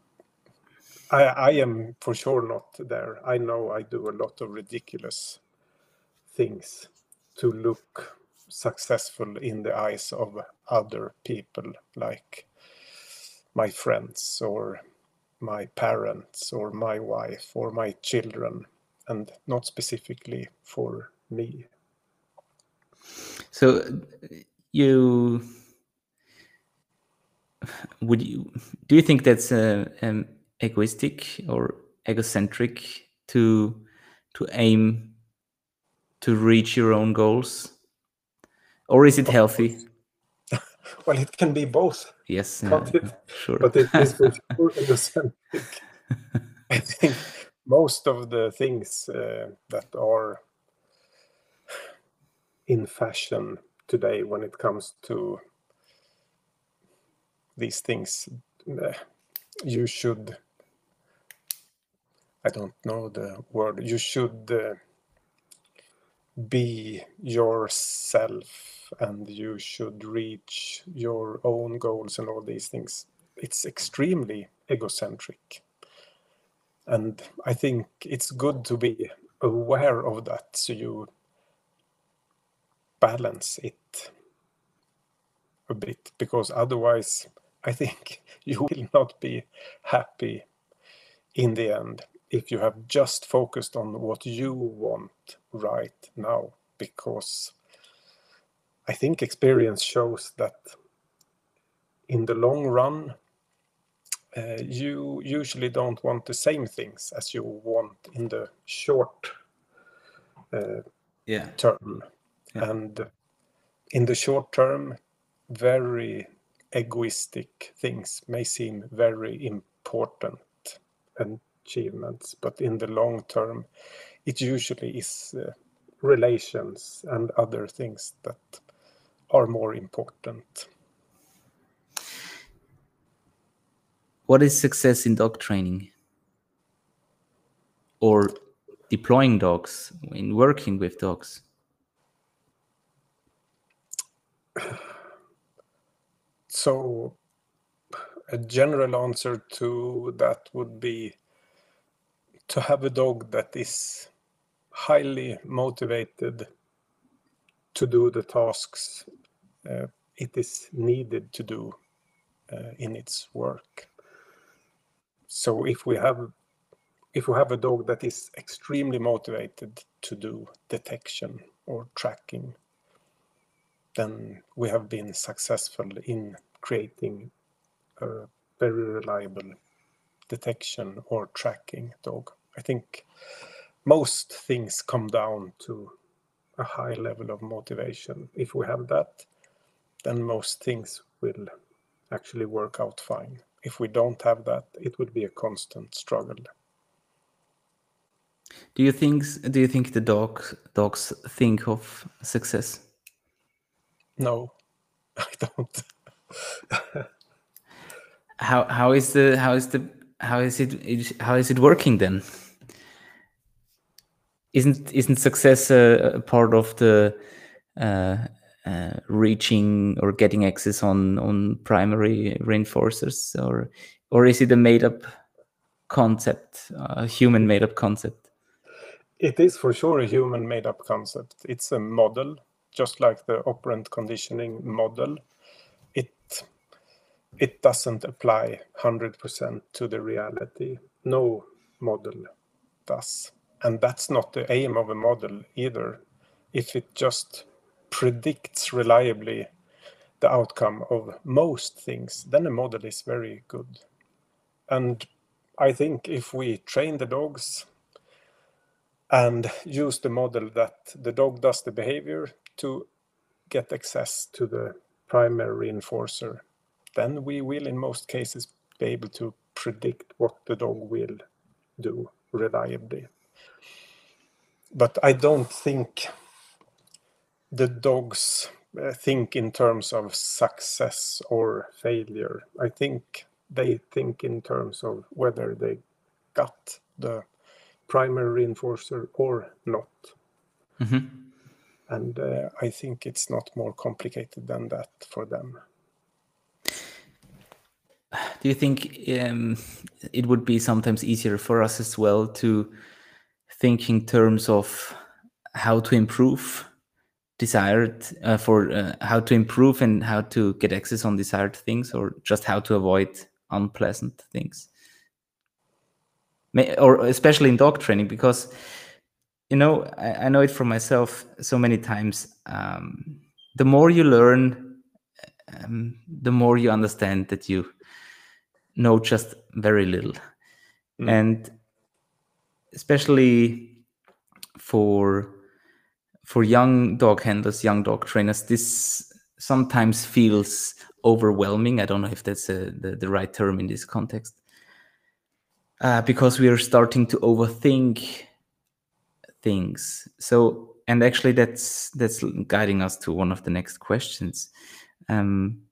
I, I am for sure not there. I know i do a lot of ridiculous things to look successful in the eyes of other people like my friends or my parents or my wife or my children and not specifically for me. So you would you do you think that's uh, um, egoistic or egocentric to to aim to reach your own goals, or is it healthy? well it can be both Yes, uh, But it- sure. but it is for sure egocentric. I think most of the things uh, that are in fashion today when it comes to these things, uh, you should, I don't know the word, you should uh, be yourself and you should reach your own goals and all these things. It's extremely egocentric. And I think it's good to be aware of that so you balance it a bit because otherwise I think you will not be happy in the end if you have just focused on what you want right now because I think experience shows that in the long run uh, you usually don't want the same things as you want in the short uh, yeah, term. Yeah. And in the short term, very egoistic things may seem very important achievements, but in the long term, it usually is uh, relations and other things that are more important. what is success in dog training or deploying dogs in working with dogs? So, a general answer to that would be to have a dog that is highly motivated to do the tasks uh, it is needed to do uh, in its work. So, if we have if we have a dog that is extremely motivated to do detection or tracking, then we have been successful in creating a very reliable detection or tracking dog. I think most things come down to a high level of motivation. If we have that, then most things will actually work out fine. If we don't have that, it will be a constant struggle. Do you think do you think the dog dogs think of success? No, I don't. how how is the how is the how is it how is it working then? Isn't isn't success a, a part of the uh, uh, reaching or getting access on on primary reinforcers, or or is it a made up concept, a human made up concept? It is for sure a human made up concept. It's a model, just like the operant conditioning model. It it doesn't apply 100% to the reality. No model does. And that's not the aim of a model either. If it just predicts reliably the outcome of most things, then a model is very good. And I think if we train the dogs and use the model that the dog does the behavior to get access to the primary reinforcer, then we will, in most cases, be able to predict what the dog will do reliably. But I don't think the dogs uh, think in terms of success or failure. I think they think in terms of whether they got the primary reinforcer or not. Mm-hmm. And uh, I think it's not more complicated than that for them. Do you think um, it would be sometimes easier for us as well to think in terms of how to improve desired uh, for uh, how to improve and how to get access on desired things or just how to avoid unpleasant things or especially in dog training because you know I, I know it from myself so many times um, the more you learn um, the more you understand that you know just very little mm. and especially for for young dog handlers, young dog trainers, this sometimes feels overwhelming. I don't know if that's a, the, the right term in this context. Uh, because we are starting to overthink things. So, and actually, that's that's guiding us to one of the next questions. Um,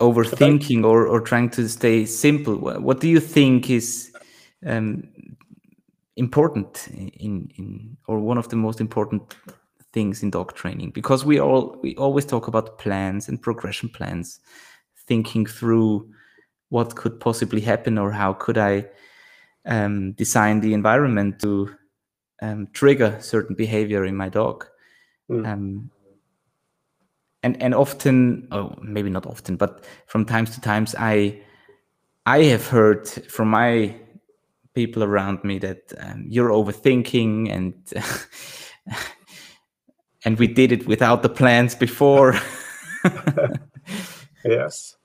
overthinking or, or trying to stay simple. What do you think is um, important in in or one of the most important things in dog training because we all we always talk about plans and progression plans thinking through what could possibly happen or how could i um, design the environment to um, trigger certain behavior in my dog mm. And and often oh maybe not often but from times to times i i have heard from my people around me that um, you're overthinking and and we did it without the plans before. Yes.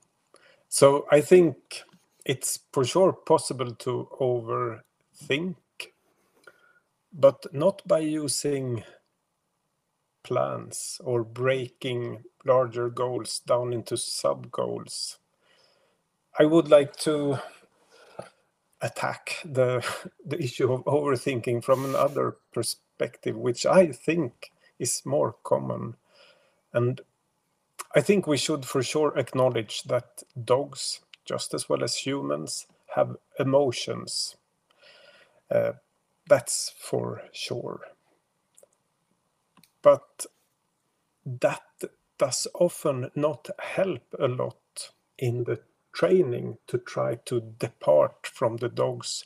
So i think it's for sure possible to overthink but not by using plans or breaking larger goals down into sub goals i would like to attack the the issue of overthinking from another perspective, which I think is more common. And I think we should for sure acknowledge that dogs, just as well as humans, have emotions. Uh, that's for sure. But that does often not help a lot in the training to try to depart from the dog's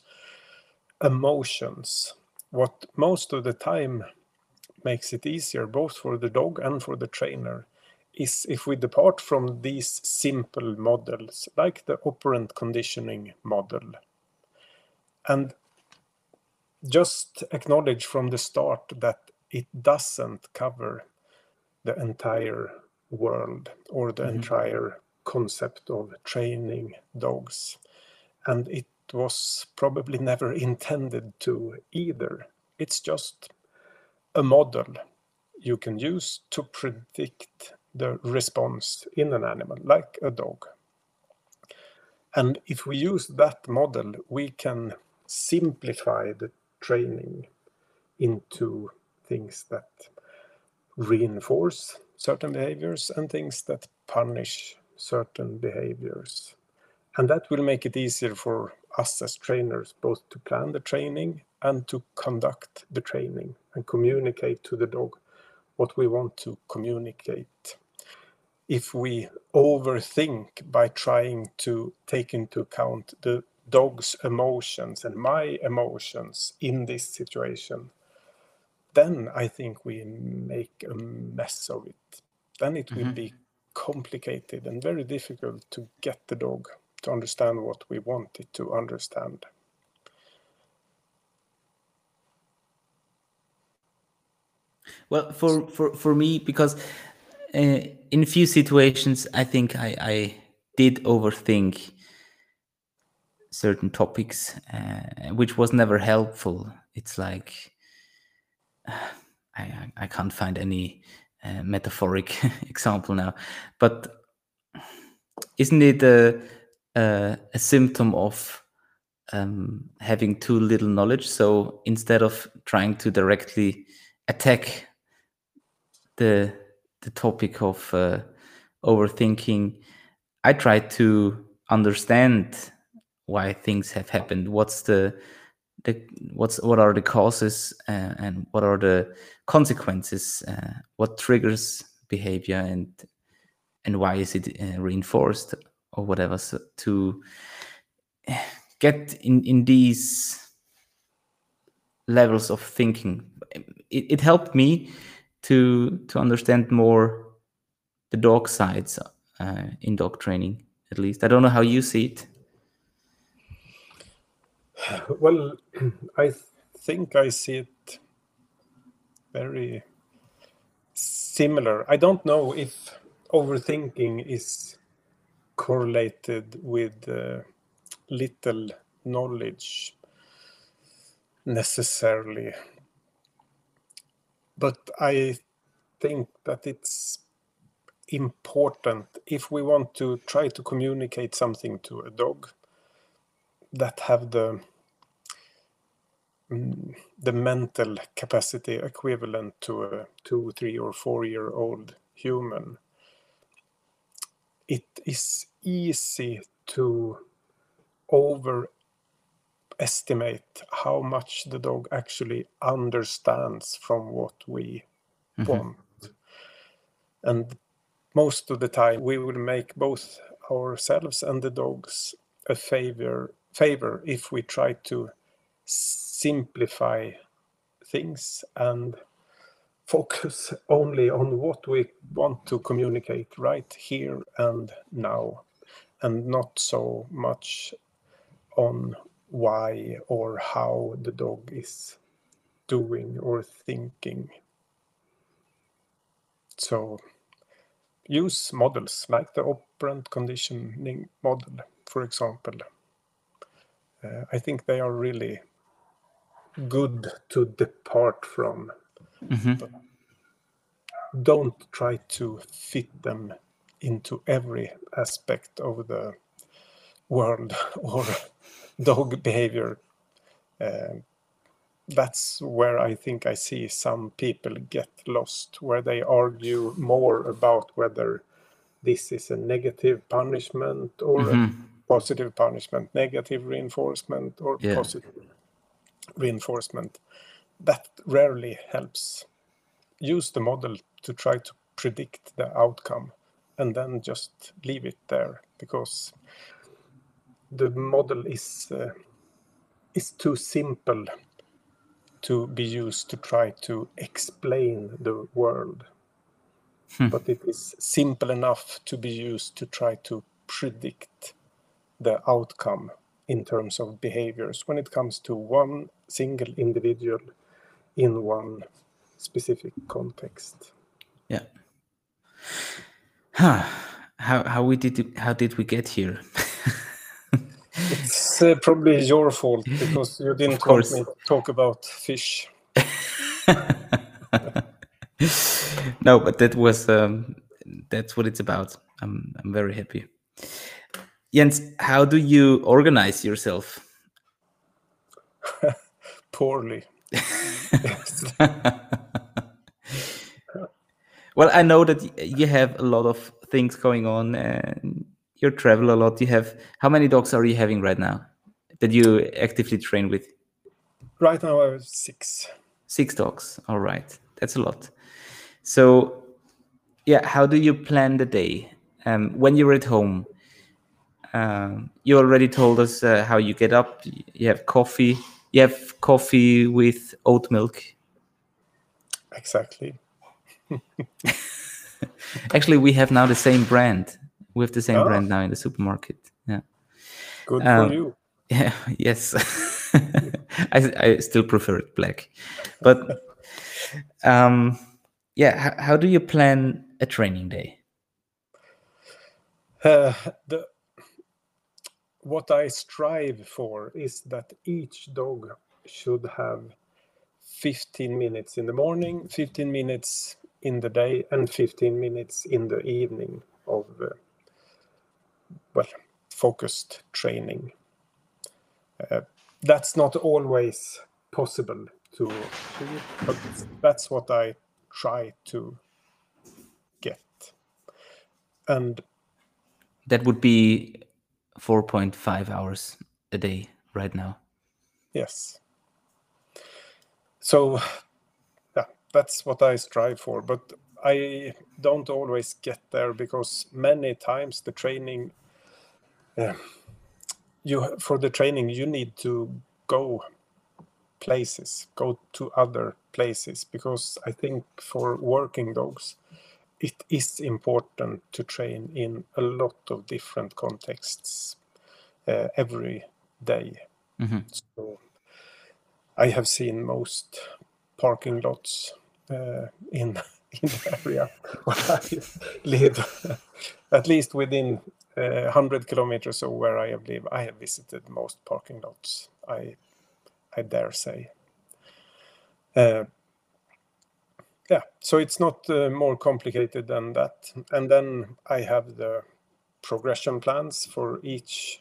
emotions. What most of the time makes it easier, both for the dog and for the trainer, is if we depart from these simple models, like the operant conditioning model, and just acknowledge from the start that it doesn't cover the entire world or the mm-hmm. entire concept of training dogs. And it was probably never intended to either. It's just a model you can use to predict the response in an animal, like a dog. And if we use that model, we can simplify the training into things that reinforce certain behaviors and things that punish certain behaviors. And that will make it easier for us as trainers both to plan the training and to conduct the training and communicate to the dog what we want to communicate. If we overthink by trying to take into account the dog's emotions and my emotions in this situation, then I think we make a mess of it. Then it mm-hmm. will be complicated and very difficult to get the dog to understand what we want it to understand. Well, for for for me, because uh, in a few situations, I think I I did overthink certain topics, uh, which was never helpful. It's like I I can't find any uh, metaphoric example now, but isn't it a a, a symptom of um, having too little knowledge? So instead of trying to directly attack the the topic of uh, overthinking, I try to understand why things have happened. What's the the what's what are the causes uh, and what are the consequences? Uh, what triggers behavior and and why is it uh, reinforced or whatever? So to get in in these levels of thinking, it, it helped me to to understand more the dog sides uh, in dog training. At least I don't know how you see it. Well, I think I see it very similar. I don't know if overthinking is correlated with uh, little knowledge necessarily but I think that it's important if we want to try to communicate something to a dog that have the mm, the mental capacity equivalent to a two, three, or four year old human. It is easy to overestimate how much the dog actually understands from what we mm-hmm. want. And most of the time, we will make both ourselves and the dogs a favor favor if we try to simplify things and focus only on what we want to communicate right here and now and not so much on why or how the dog is doing or thinking. So use models like the operant conditioning model, for example. Uh, I think they are really good to depart from. Mm-hmm. Don't try to fit them into every aspect of the world or dog behavior. Uh, that's where I think I see some people get lost, where they argue more about whether this is a negative punishment or mm-hmm. Positive punishment, negative reinforcement or yeah. positive reinforcement. That rarely helps. Use the model to try to predict the outcome and then just leave it there because the model is uh, is too simple to be used to try to explain the world. Hmm. But it is simple enough to be used to try to predict the outcome in terms of behaviors when it comes to one single individual in one specific context. Yeah. Huh. How how we did how did we get here? It's uh, probably your fault because you didn't want me to talk about fish. no, but that was um, that's what it's about. I'm I'm very happy. Jens, how do you organize yourself? Poorly. well, I know that you have a lot of things going on and you travel a lot. You have how many dogs are you having right now that you actively train with? Right now, I have six. Six dogs. All right, that's a lot. So, yeah, how do you plan the day um, when you're at home? Um, you already told us uh, how you get up. You have coffee. You have coffee with oat milk. Exactly. Actually, we have now the same brand. We have the same oh. brand now in the supermarket. Yeah. Good um, for you. Yeah. Yes. I, I still prefer it black, but um, yeah. How, how do you plan a training day? Uh, the what I strive for is that each dog should have 15 minutes in the morning, 15 minutes in the day, and 15 minutes in the evening of, uh, well, focused training. Uh, that's not always possible to achieve, but that's what I try to get. And that would be 4.5 hours a day right now. Yes. So, yeah, that's what I strive for. But I don't always get there because many times the training, uh, you for the training you need to go places, go to other places because I think for working dogs it is important to train in a lot of different contexts uh, every day. Mm-hmm. So I have seen most parking lots uh, in in the area where I live, at least within uh, 100 kilometers of where I live. I have visited most parking lots. I I dare say. Yeah, so it's not uh, more complicated than that. And then I have the progression plans for each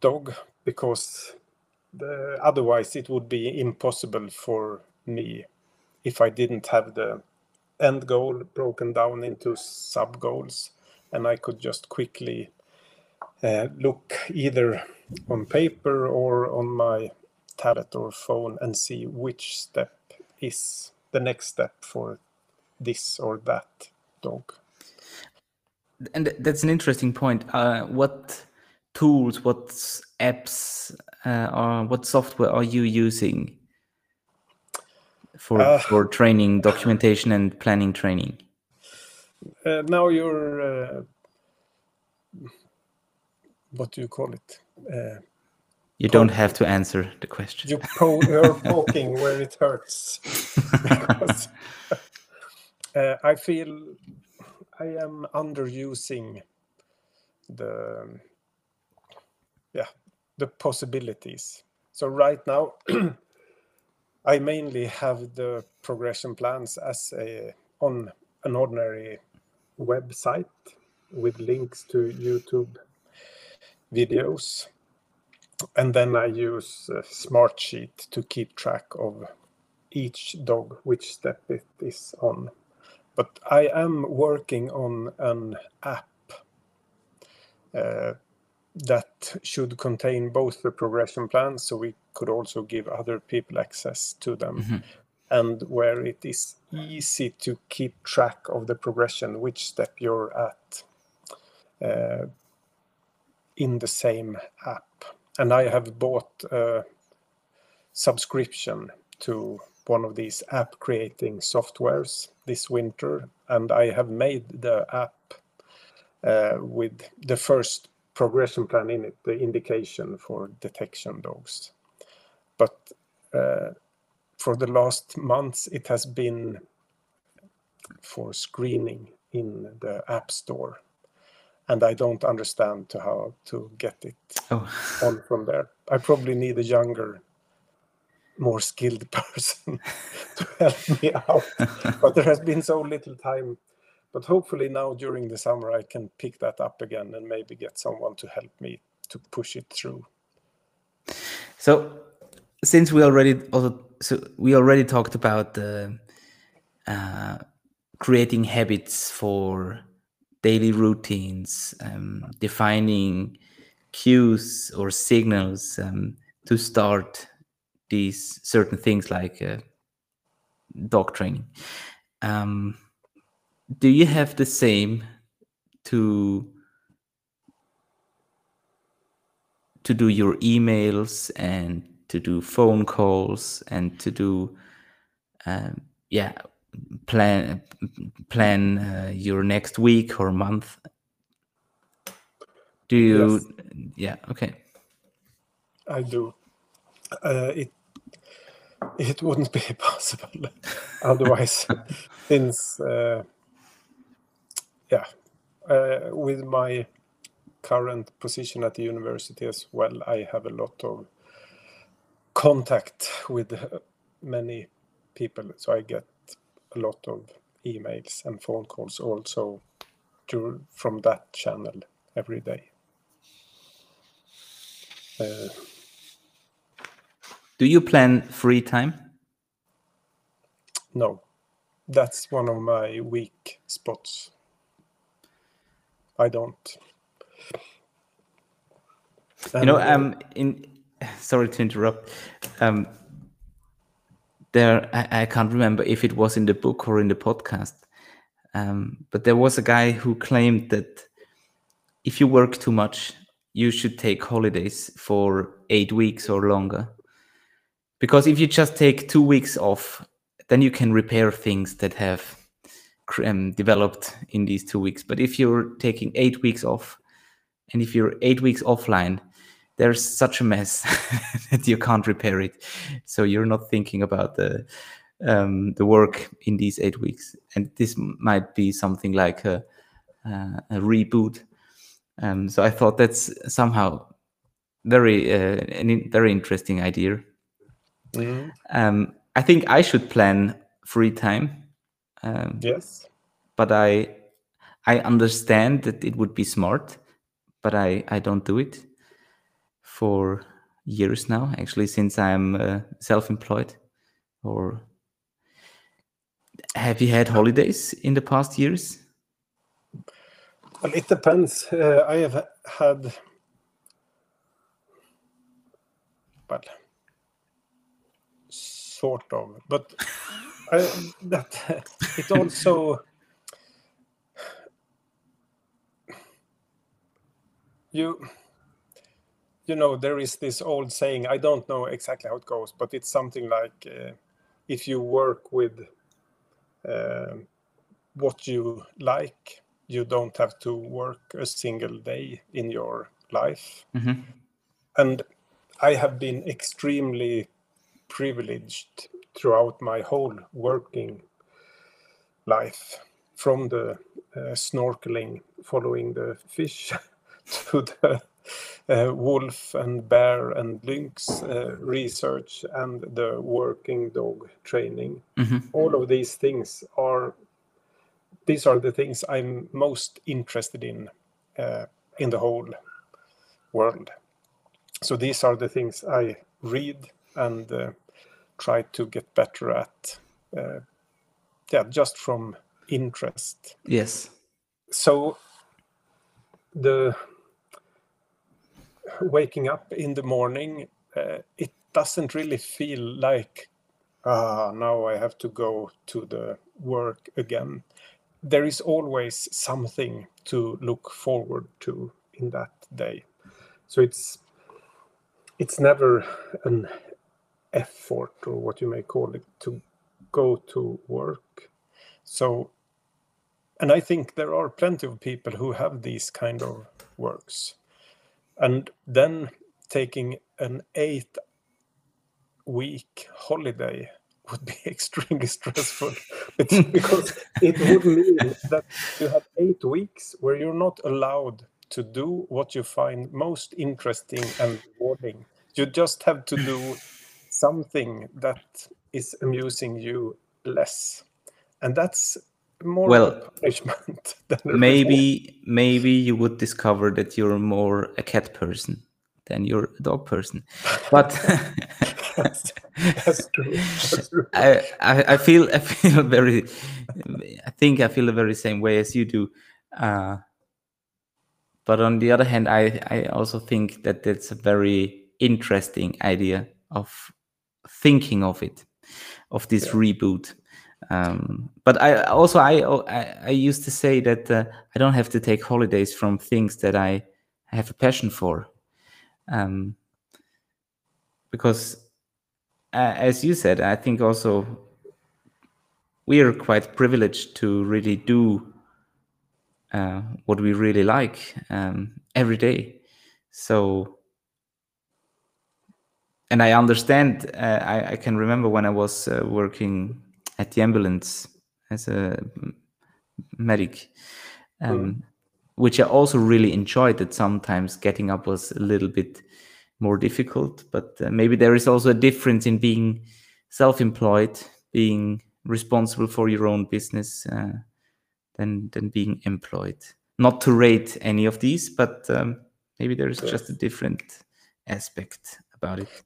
dog because the, otherwise it would be impossible for me if I didn't have the end goal broken down into sub goals and I could just quickly uh, look either on paper or on my tablet or phone and see which step is the next step for this or that dog. And that's an interesting point. Uh, what tools, what apps, uh, or what software are you using for uh, for training, documentation, and planning training? Uh, now you're uh, what do you call it? You don't have to answer the question. You po you're poking where it hurts. because, uh, I feel I am underusing the yeah the possibilities. So right now, I mainly have the progression plans as a on an ordinary website with links to YouTube videos and then I use Smartsheet to keep track of each dog, which step it is on. But I am working on an app uh, that should contain both the progression plans, so we could also give other people access to them, mm-hmm. and where it is easy to keep track of the progression, which step you're at uh, in the same app and I have bought a subscription to one of these app creating softwares this winter, and I have made the app uh, with the first progression plan in it, the indication for detection dogs. But uh, for the last months, it has been for screening in the App Store and I don't understand to how to get it oh. on from there. I probably need a younger, more skilled person to help me out. but there has been so little time. But hopefully now during the summer I can pick that up again and maybe get someone to help me to push it through. So since we already also so we already talked about the uh, creating habits for daily routines, um, defining cues or signals um, to start these certain things like uh, dog training. Um, do you have the same to to do your emails and to do phone calls and to do um, yeah plan plan uh, your next week or month? Do you yes. yeah okay. I do. Uh, it it wouldn't be possible otherwise since uh, yeah uh, with my current position at the university as well i have a lot of contact with many people so i get a lot of emails and phone calls also to, from that channel every day uh, do you plan free time? No, that's one of my weak spots. I don't. You know, um, in sorry to interrupt. Um, there, I, I can't remember if it was in the book or in the podcast, um, but there was a guy who claimed that if you work too much, you should take holidays for eight weeks or longer. Because if you just take two weeks off then you can repair things that have um, developed in these two weeks. But if you're taking eight weeks off and if you're eight weeks offline there's such a mess that you can't repair it so you're not thinking about the um, the work in these eight weeks and this might be something like a, uh, a reboot um, so i thought that's somehow very uh, an very interesting idea Mm-hmm. Um, I think I should plan free time. Um, yes. But I I understand that it would be smart, but I I don't do it for years now. Actually, since I'm uh, self-employed, or have you had holidays in the past years? Well, it depends. Uh, I have had, well, sort of. But I, that it also you you know there is this old saying i don't know exactly how it goes but it's something like uh, if you work with uh, what you like you don't have to work a single day in your life mm-hmm. and i have been extremely privileged throughout my whole working life from the uh, snorkeling following the fish to the wolf and bear and lynx uh, research and the working dog training. Mm-hmm. all of these things are these are the things i'm most interested in uh, in the whole world. So these are the things i read and uh, try to get better at uh, yeah just from interest. Yes. So the waking up in the morning uh, it doesn't really feel like ah now i have to go to the work again. There is always something to look forward to in that day. So it's it's never an effort or what you may call it to go to work. So and i think there are plenty of people who have these kind of works and then taking an eight week holiday would be extremely stressful. Because it would mean that you have eight weeks where you're not allowed to do what you find most interesting and rewarding. You just have to do something that is amusing you less. And that's more well punishment maybe maybe you would discover that you're more a cat person than you're a dog person but that's, that's true. That's true. I, I I feel I feel very I think I feel the very same way as you do. Uh, but on the other hand, I I also think that it's a very interesting idea of thinking of it, of this Yeah. reboot. Um, but I also I, I I used to say that uh, I don't have to take holidays from things that I have a passion for, um, because uh, as you said, I think also we are quite privileged to really do uh, what we really like um, every day. So, and I understand. Uh, I, I can remember when I was uh, working at the ambulance as a medic, um, which I also really enjoyed. That sometimes getting up was a little bit more difficult, but uh, maybe there is also a difference in being self-employed, being responsible for your own business, uh, than than being employed. Not to rate any of these, but um, maybe there is just a different aspect about it.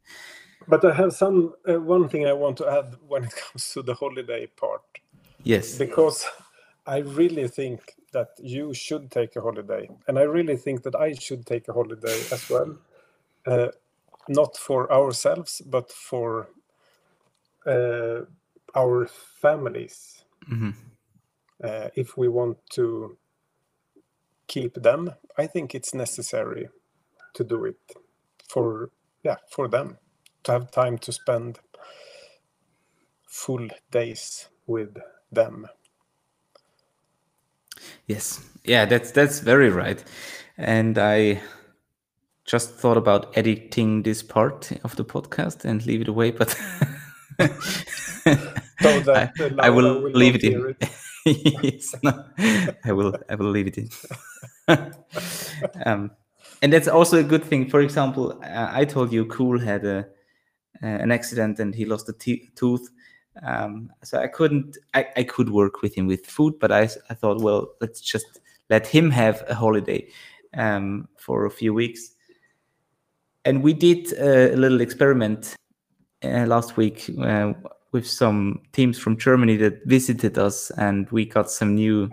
But I have some uh, one thing I want to add when it comes to the holiday part, Yes. because I really think that you should take a holiday, and I really think that I should take a holiday as well, uh, not for ourselves, but for uh, our families. Mhm. Uh, if we want to keep them, I think it's necessary to do it for yeah for them to have time to spend full days with them. Yes. Yeah, that's that's very right. And I just thought about editing this part of the podcast and leave it away, but So I, I will, will leave it in. yes, no, I will I will leave it in. um, and that's also a good thing. For example, I told you Cool had a an accident and he lost a tooth. Um, so I couldn't. I, I could work with him with food, but I, I thought, well, let's just let him have a holiday um, for a few weeks. And we did uh, a little experiment uh, last week uh, with some teams from Germany that visited us, and we got some new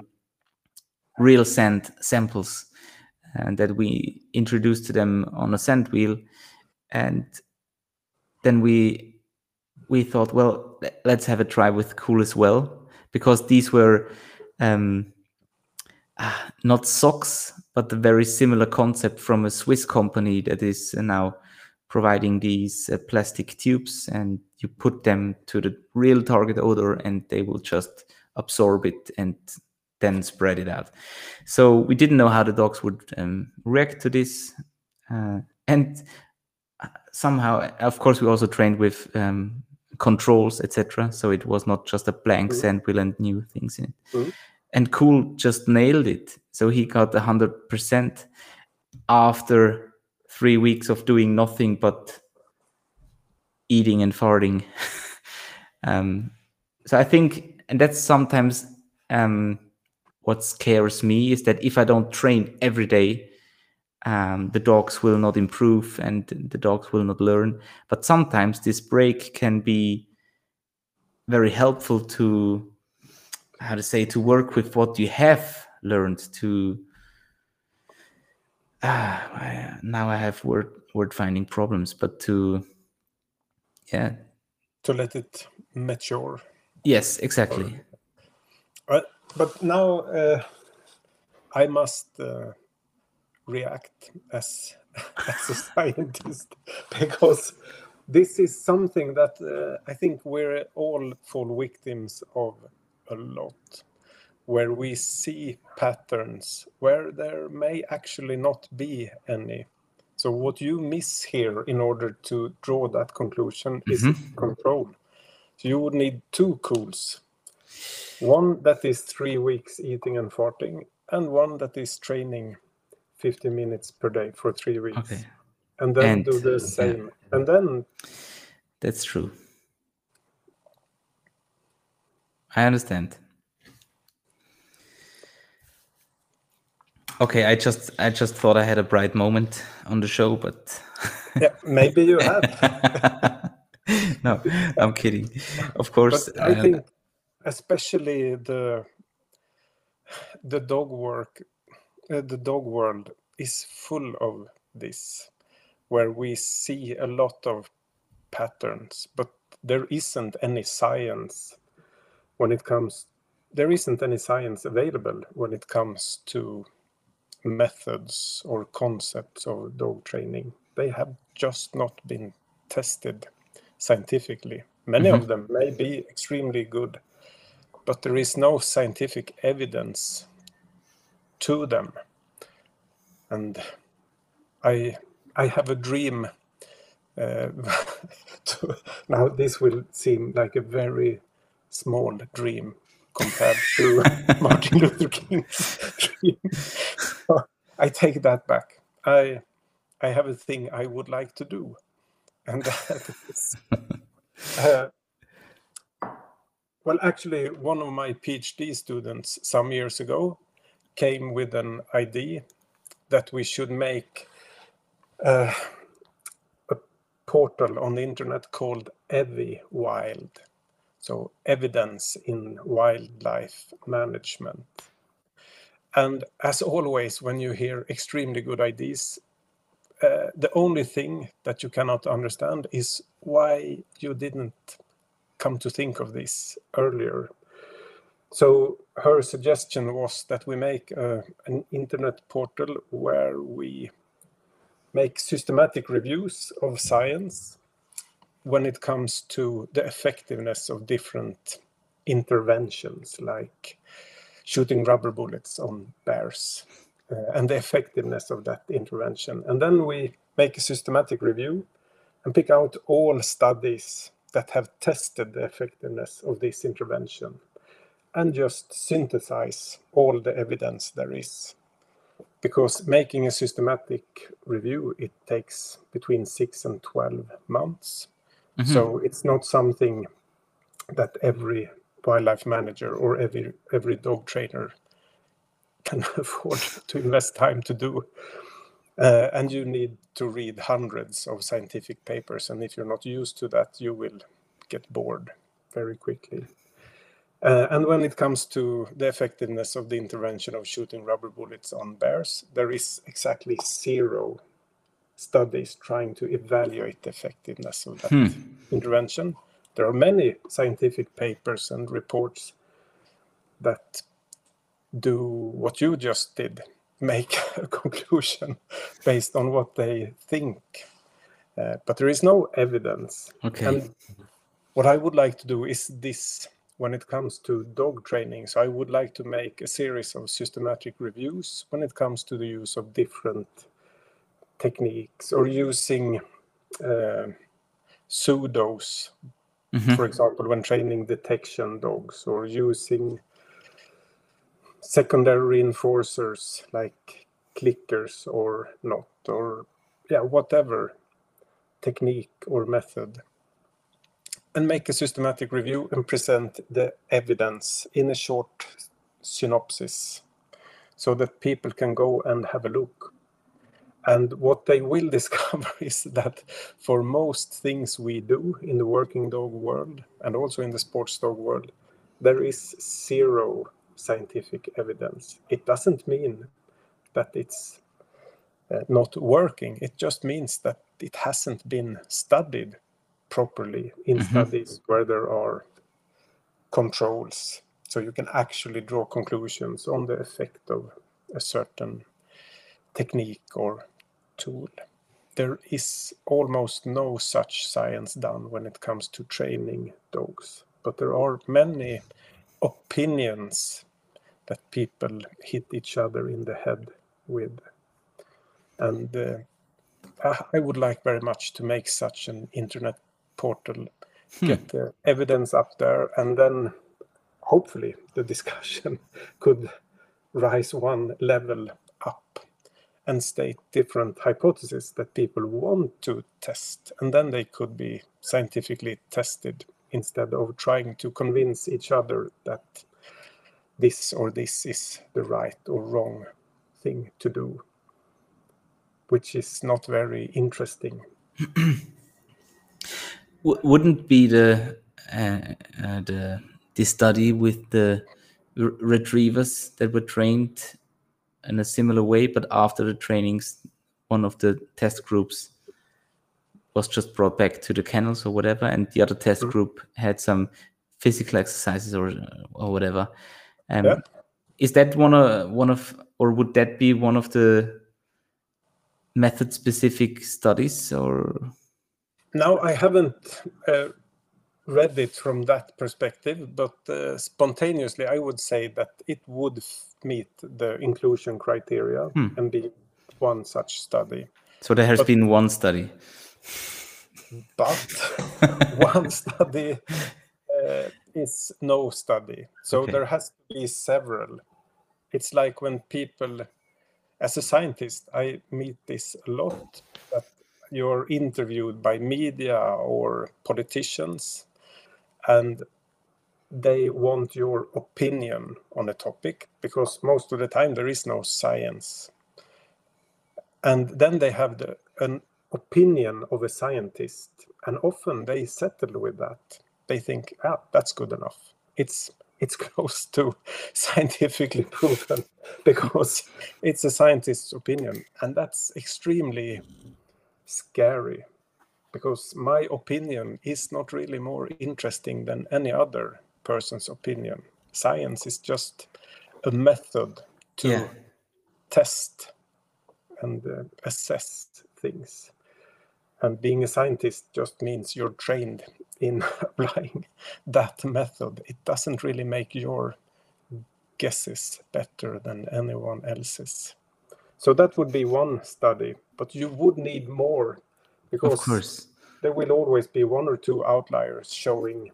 real scent samples and that we introduced to them on a scent wheel and then we we thought well let's have a try with cool as well because these were um ah, not socks but a very similar concept from a swiss company that is now providing these uh, plastic tubes and you put them to the real target odor and they will just absorb it and then spread it out. So we didn't know how the dogs would um, react to this uh, and somehow of course we also trained with um, controls etc so it was not just a blank Mhm. scent wheel and new things in it Mhm. and cool just nailed it so he got 100% after three weeks of doing nothing but eating and farting um, so i think and that's sometimes um, what scares me is that if i don't train every day um, the dogs will not improve and the dogs will not learn. But sometimes this break can be very helpful to how to say to work with what you have learned to ah, now i have word word finding problems but to yeah. To let it mature. yes exactly. Uh, but now uh, I must uh, react as as a scientist because this is something that uh, I think we're all fall victims of a lot, where we see patterns where there may actually not be any. So what you miss here in order to draw that conclusion is control. So you would need two cools one that is three weeks eating and farting, and one that is training 50 minutes per day for three weeks. okay And then And- do the yeah. same. And then, that's true i understand okay i just i just thought i had a bright moment on the show but yeah, maybe you have. no, I'm kidding. Of course, but I uh, think especially the the dog work, uh, the dog world is full of this, where we see a lot of patterns, but there isn't any science when it comes. There isn't any science available when it comes to methods or concepts of dog training. They have just not been tested scientifically. Many mm-hmm. of them may be extremely good, but there is no scientific evidence to them. And I I have a dream. Uh, to, now this will seem like a very small dream compared to Martin Luther King's dream. I take that back. I I have a thing I would like to do, and that is. Uh, well, actually, one of my PhD students some years ago came with an idea that we should make uh, a portal on the internet called Evi Wild, so evidence in wildlife management. And as always, when you hear extremely good ideas, uh, the only thing that you cannot understand is why you didn't come to think of this earlier. So her suggestion was that we make uh, an internet portal where we make systematic reviews of science when it comes to the effectiveness of different interventions like shooting rubber bullets on bears uh, and the effectiveness of that intervention. And then we make a systematic review and pick out all studies that have tested the effectiveness of this intervention and just synthesize all the evidence there is. Because making a systematic review, it takes between six and 12 months. Mm-hmm. So it's not something that every wildlife manager or every every dog trainer can afford to invest time to do. Uh, and you need to read hundreds of scientific papers. And if you're not used to that, you will get bored very quickly. Uh, and when it comes to the effectiveness of the intervention of shooting rubber bullets on bears, there is exactly zero studies trying to evaluate the effectiveness of that hmm. intervention. There are many scientific papers and reports that do what you just did make a conclusion based on what they think. Uh, but there is no evidence. Okay. And what I would like to do is this when it comes to dog training. So I would like to make a series of systematic reviews when it comes to the use of different techniques or using uh, pseudos, mm-hmm. for example, when training detection dogs or using secondary reinforcers like clickers or not, or yeah, whatever technique or method, and make a systematic review and present the evidence in a short synopsis so that people can go and have a look. And what they will discover is that for most things we do in the working dog world and also in the sports dog world, there is zero scientific evidence. It doesn't mean that it's uh, not working. It just means that it hasn't been studied properly in mm-hmm. studies where there are controls. So you can actually draw conclusions on the effect of a certain technique or tool. There is almost no such science done when it comes to training dogs, but there are many opinions that people hit each other in the head with. And uh, I would like very much to make such an internet portal, hmm. get the evidence up there, and then hopefully the discussion could rise one level up and state different hypotheses that people want to test. And then they could be scientifically tested instead of trying to convince each other that this or this is the right or wrong thing to do, which is not very interesting. wouldn't be the uh, uh, the the study with the retrievers that were trained in a similar way, but after the trainings, one of the test groups was just brought back to the kennels or whatever, and the other test Mhm. group had some physical exercises or or whatever. Um, Yeah. Is that one of one of, or would that be one of the method-specific studies, or Now, I haven't uh, read it from that perspective, but uh, spontaneously, I would say that it would meet the inclusion criteria Hmm. and be one such study. so? There has But- been one study. But one study uh, is no study. So Okay. there has to be several. It's like when people, as a scientist, I meet this a lot you're interviewed by media or politicians and they want your opinion on a topic because most of the time there is no science. And then they have the, an opinion of a scientist, and often they settle with that. They think, ah, that's good enough. It's it's close to scientifically proven because it's a scientist's opinion, and that's extremely scary because my opinion is not really more interesting than any other person's opinion. Science is just a method to Yeah. test and uh, assess things. And being a scientist just means you're trained in applying that method. It doesn't really make your guesses better than anyone else's. So that would be one study, but you would need more Of because course. there will always be one or two outliers showing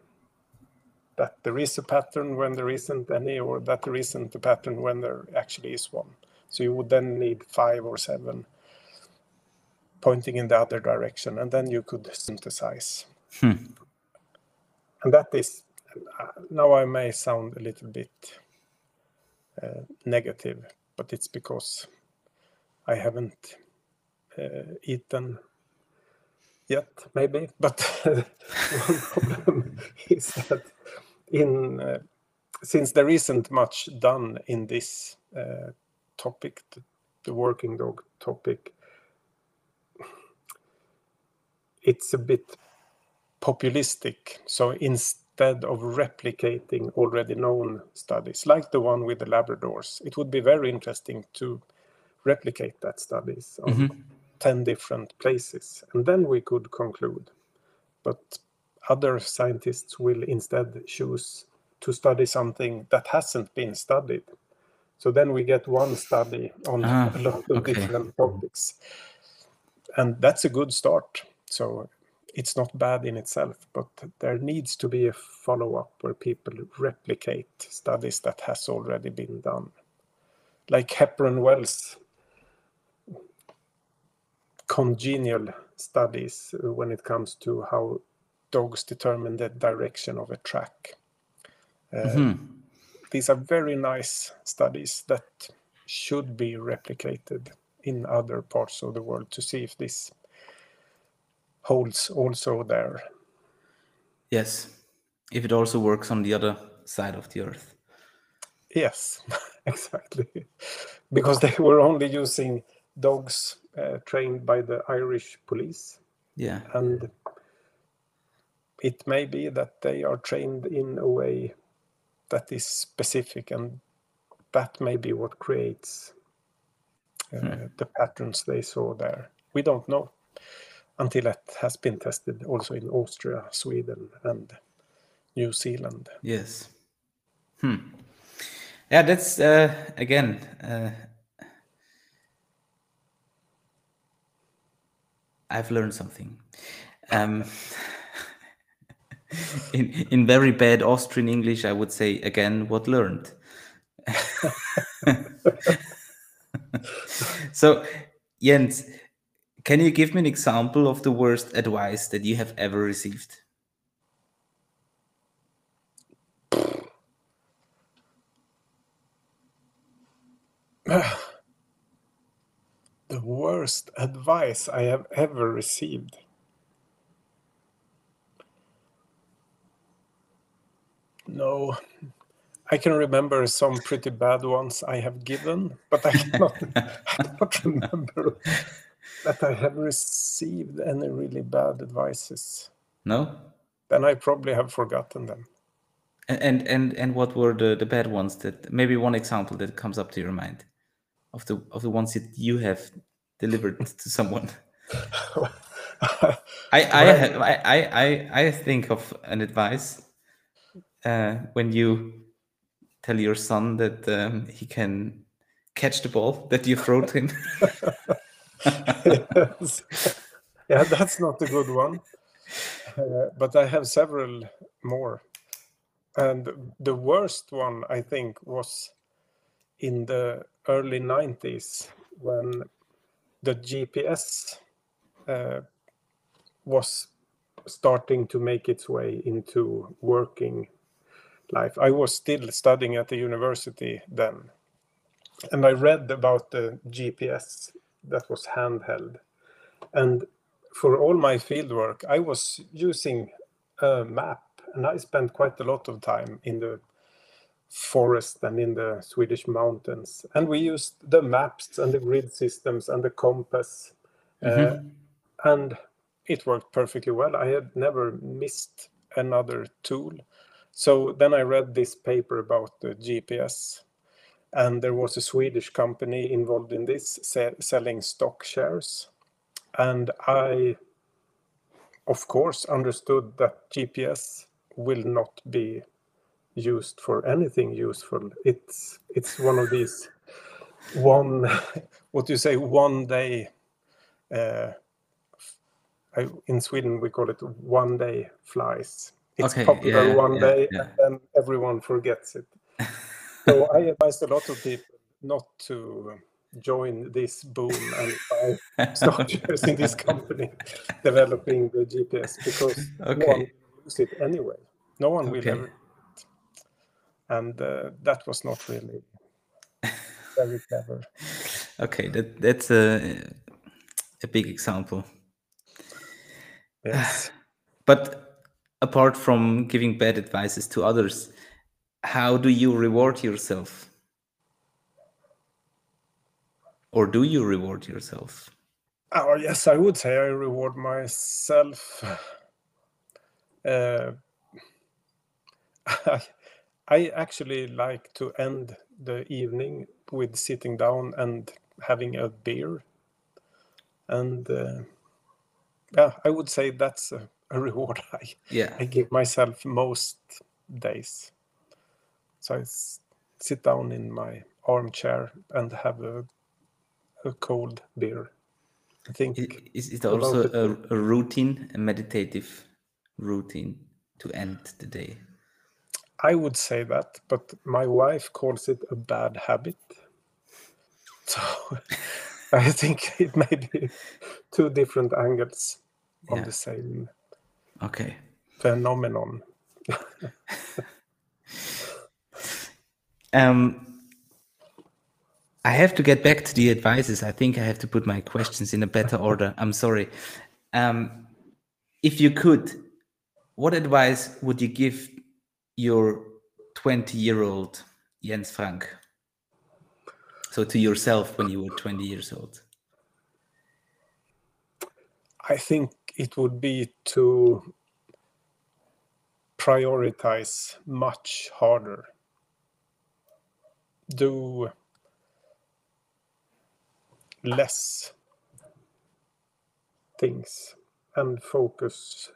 that there is a pattern when there isn't any, or that there isn't a pattern when there actually is one. So you would then need five or seven pointing in the other direction, and then you could synthesize. Hmm. And that is, uh, now I may sound a little bit uh, negative, but it's because I haven't uh, eaten yet, maybe. But one problem is that in uh, since there isn't much done in this uh, topic, the, the working dog topic, it's a bit populistic. So instead of replicating already known studies, like the one with the Labradors, it would be very interesting to replicate that studies on Mhm. 10 different places. And then we could conclude. But other scientists will instead choose to study something that hasn't been studied. So then we get one study on Ah, a lot of okay. different topics. And that's a good start. So it's not bad in itself, but there needs to be a follow up where people replicate studies that has already been done. Like Hepper and Wells congenial studies when it comes to how dogs determine the direction of a track. Uh, Mhm. These are very nice studies that should be replicated in other parts of the world to see if this holds also there. Yes. If it also works on the other side of the earth. Yes, exactly. Because they were only using dogs trained by the Irish police. Yeah. and it may be that they are trained in a way that is specific and that may be what creates uh, Hmm. the patterns they saw there we don't know until it has been tested also in austria sweden and new zealand Yes. Hmm. Yeah, that's uh, again. Uh, I've learned something. Um, in in very bad Austrian English, I would say again what learned. so, Jens, can you give me an example of the worst advice that you have ever received? the worst advice I have ever received. No, I can remember some pretty bad ones I have given, but I cannot, I cannot remember that I have received any really bad advices. No? Then I probably have forgotten them. And and and, and what were the, the bad ones that maybe one example that comes up to your mind? Of the of the ones that you have delivered to someone? I I, I I I think of an advice uh, when you tell your son that um, he can catch the ball that you throw to him. yes. Yeah, that's not a good one. Uh, but I have several more. And the worst one, I think, was in the early 90s when the GPS uh, was starting to make its way into working life. I was still studying at the university then. And I read about the GPS that was handheld. And for all my fieldwork, I was using a map, and I spent quite a lot of time in the forest and in the Swedish mountains. And we used the maps and the grid systems and the compass. Mm-hmm. Uh, and it worked perfectly well. I had never missed another tool. So then I read this paper about the GPS, and there was a Swedish company involved in this se- selling stock shares. And I, of course, understood that GPS will not be used for anything useful. It's it's one of these one what do you say one day. Uh, I, in Sweden we call it one day flies. It's okay, popular yeah, one yeah, day yeah. and then everyone forgets it. so I advise a lot of people not to join this boom and stock shares in this company developing the GPS because okay. no one will use it anyway. No one will ever and uh, that was not really very clever. Okay, that that's a a big example. Yes, but apart from giving bad advices to others, how do you reward yourself? Or do you reward yourself? Oh yes, I would say I reward myself. Uh, I, I actually like to end the evening with sitting down and having a beer. And uh, yeah, I would say that's a, a reward I, yeah. I give myself most days. So I s- sit down in my armchair and have a, a cold beer. I think is it also a, a routine, a meditative routine to end the day? I would say that, but my wife calls it a bad habit. So I think it may be two different angles yeah. on the same okay phenomenon. um, I have to get back to the advices. I think I have to put my questions in a better order. I'm sorry. Um, if you could, what advice would you give your 20 year old Jens Frank? So to yourself when you were 20 years old? I think it would be to prioritize much harder. Do less things and focus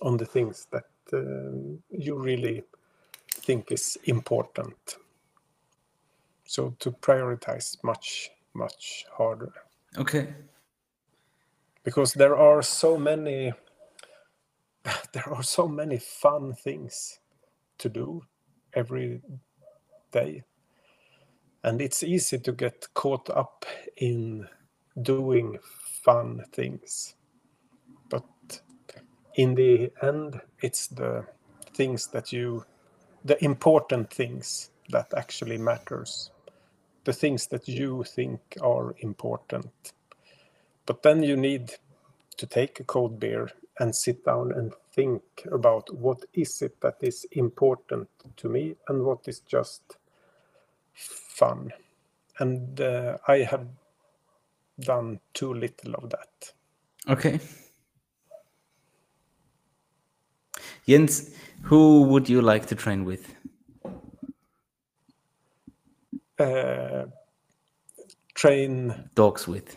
on the things that Uh, you really think is important. So to prioritize much, much harder. Okay. Because there are so many there are so many fun things to do every day. And it's easy to get caught up in doing fun things in the end, it's the things that you, the important things that actually matters, the things that you think are important. But then you need to take a cold beer and sit down and think about what is it that is important to me and what is just fun. And uh, I have done too little of that. Okay. Jens, who would you like to train with? Uh, train dogs with.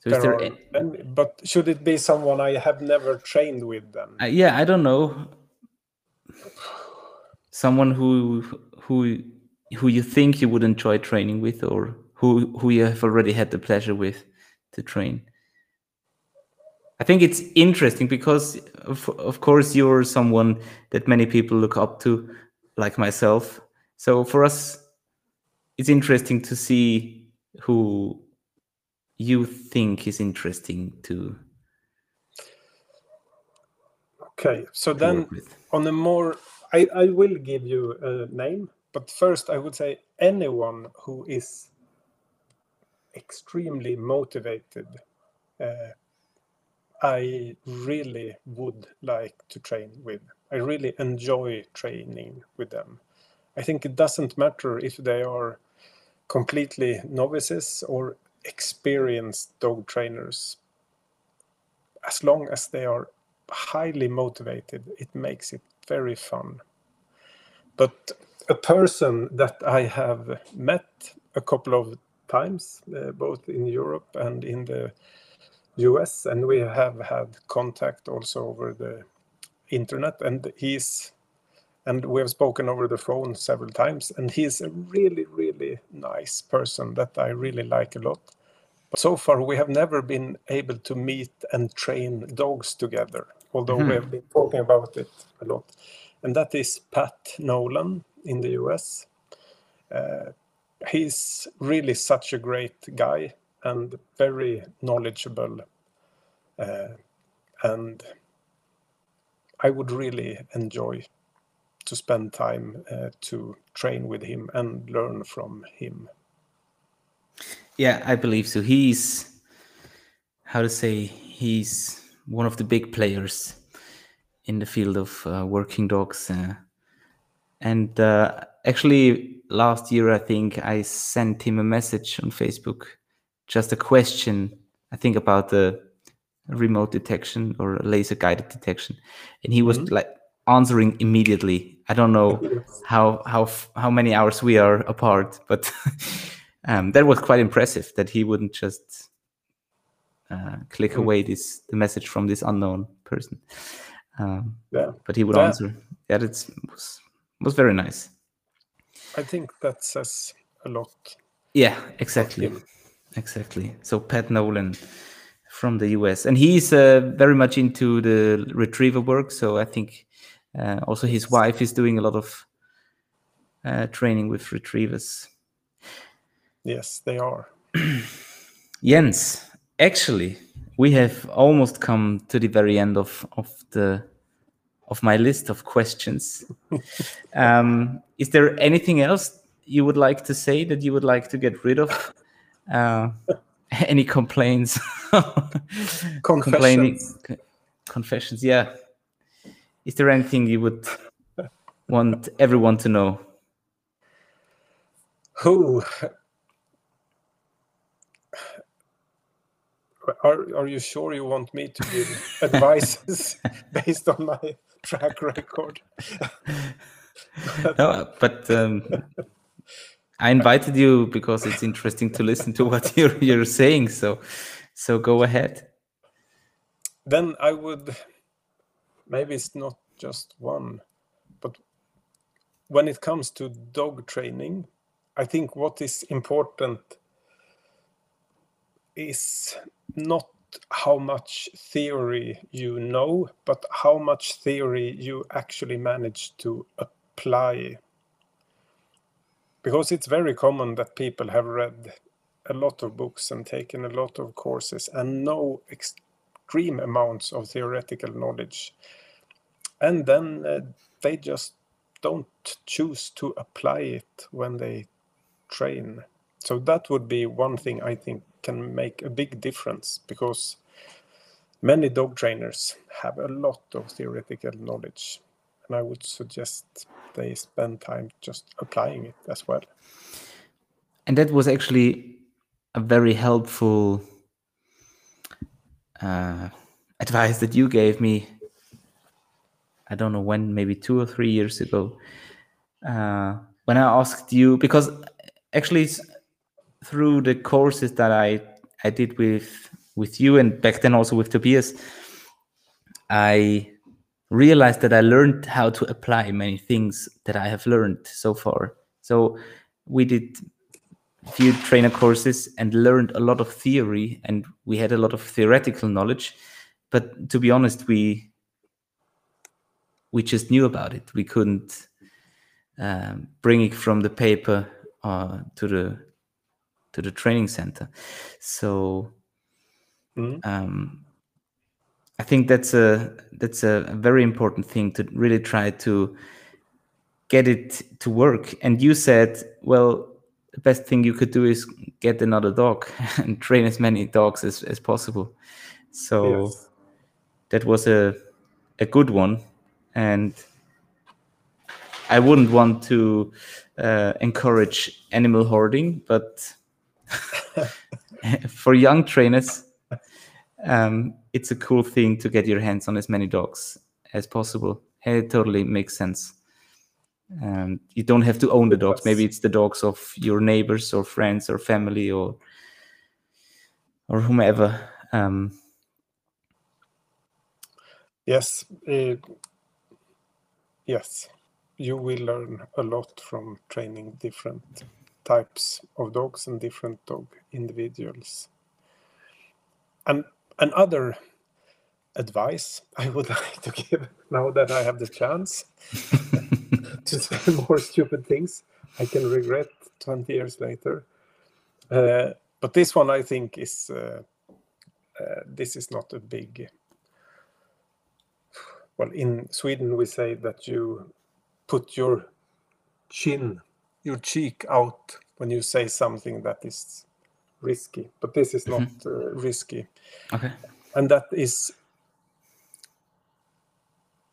So there there are, but should it be someone I have never trained with then? Uh, yeah, I don't know. Someone who who who you think you would enjoy training with, or who who you have already had the pleasure with to train. I think it's interesting because, of, of course, you're someone that many people look up to, like myself. So for us, it's interesting to see who you think is interesting to. Okay, so then on a more, I, I will give you a name, but first I would say anyone who is extremely motivated. Uh, I really would like to train with. I really enjoy training with them. I think it doesn't matter if they are completely novices or experienced dog trainers. As long as they are highly motivated, it makes it very fun. But a person that I have met a couple of times, uh, both in Europe and in the US, and we have had contact also over the internet. And he's and we have spoken over the phone several times. And he's a really, really nice person that I really like a lot. But so far, we have never been able to meet and train dogs together, although mm-hmm. we have been talking about it a lot. And that is Pat Nolan in the US. Uh, he's really such a great guy and very knowledgeable. Uh, and I would really enjoy to spend time uh, to train with him and learn from him. Yeah, I believe so. He's how to say he's one of the big players in the field of uh, working dogs. Uh, and uh, actually, last year I think I sent him a message on Facebook just a question, I think about the remote detection or laser guided detection. And he was mm-hmm. like answering immediately. I don't know how how how many hours we are apart, but um, that was quite impressive that he wouldn't just uh, click mm. away this the message from this unknown person. Um, yeah, but he would yeah. answer. Yeah, that was was very nice. I think that says a lot. Yeah, exactly exactly. So Pat Nolan from the US, and he's uh, very much into the retriever work. So I think uh, also his wife is doing a lot of uh, training with retrievers. Yes, they are. Jens, actually, we have almost come to the very end of of the of my list of questions. um, is there anything else you would like to say that you would like to get rid of? Uh, any complaints? confessions. confessions, yeah. Is there anything you would want everyone to know? Who are are you sure you want me to give advices based on my track record? no, but um, I invited you because it's interesting to listen to what you're you're saying. So, so go ahead. Then I would maybe it's not just one, but when it comes to dog training, I think what is important is not how much theory you know, but how much theory you actually manage to apply because it's very common that people have read a lot of books and taken a lot of courses and know extreme amounts of theoretical knowledge. And then uh, they just don't choose to apply it when they train. So that would be one thing i think can make a big difference because many dog trainers have a lot of theoretical knowledge. And i would suggest they spend time just applying it as well. And that was actually a very helpful uh, advice that you gave me i don't know when maybe two or three years ago uh, when i asked you because actually through the courses that i i did with with you and back then also with tobias i realized that i learned how to apply many things that i have learned so far. So we did few trainer courses and learned a lot of theory and we had a lot of theoretical knowledge. But to be honest we we just knew about it. We couldn't um, bring it from the paper uh, to the to the training center. So Mhm. um, i think that's a that's a, very important thing to really try to get it to work and you said well the best thing you could do is get another dog and train as many dogs as, as possible. So Yes. that was a a good one, and I wouldn't want to uh, encourage animal hoarding, but for young trainers, um, it's a cool thing to get your hands on as many dogs as possible. It totally makes sense. And you don't have to own the dogs. Maybe it's the dogs of your neighbors or friends or family or or whomever. Um, Yes. eh, yes. You will learn a lot from training different types of dogs and different dog individuals. And another advice I would like to give now that I have the chance to say more stupid things I can regret 20 years later. Uh, but this one I think is uh, uh, this is not a big well in sweden we say that you put your chin your cheek out when you say something that is risky but this is not uh, risky. Okay. and that is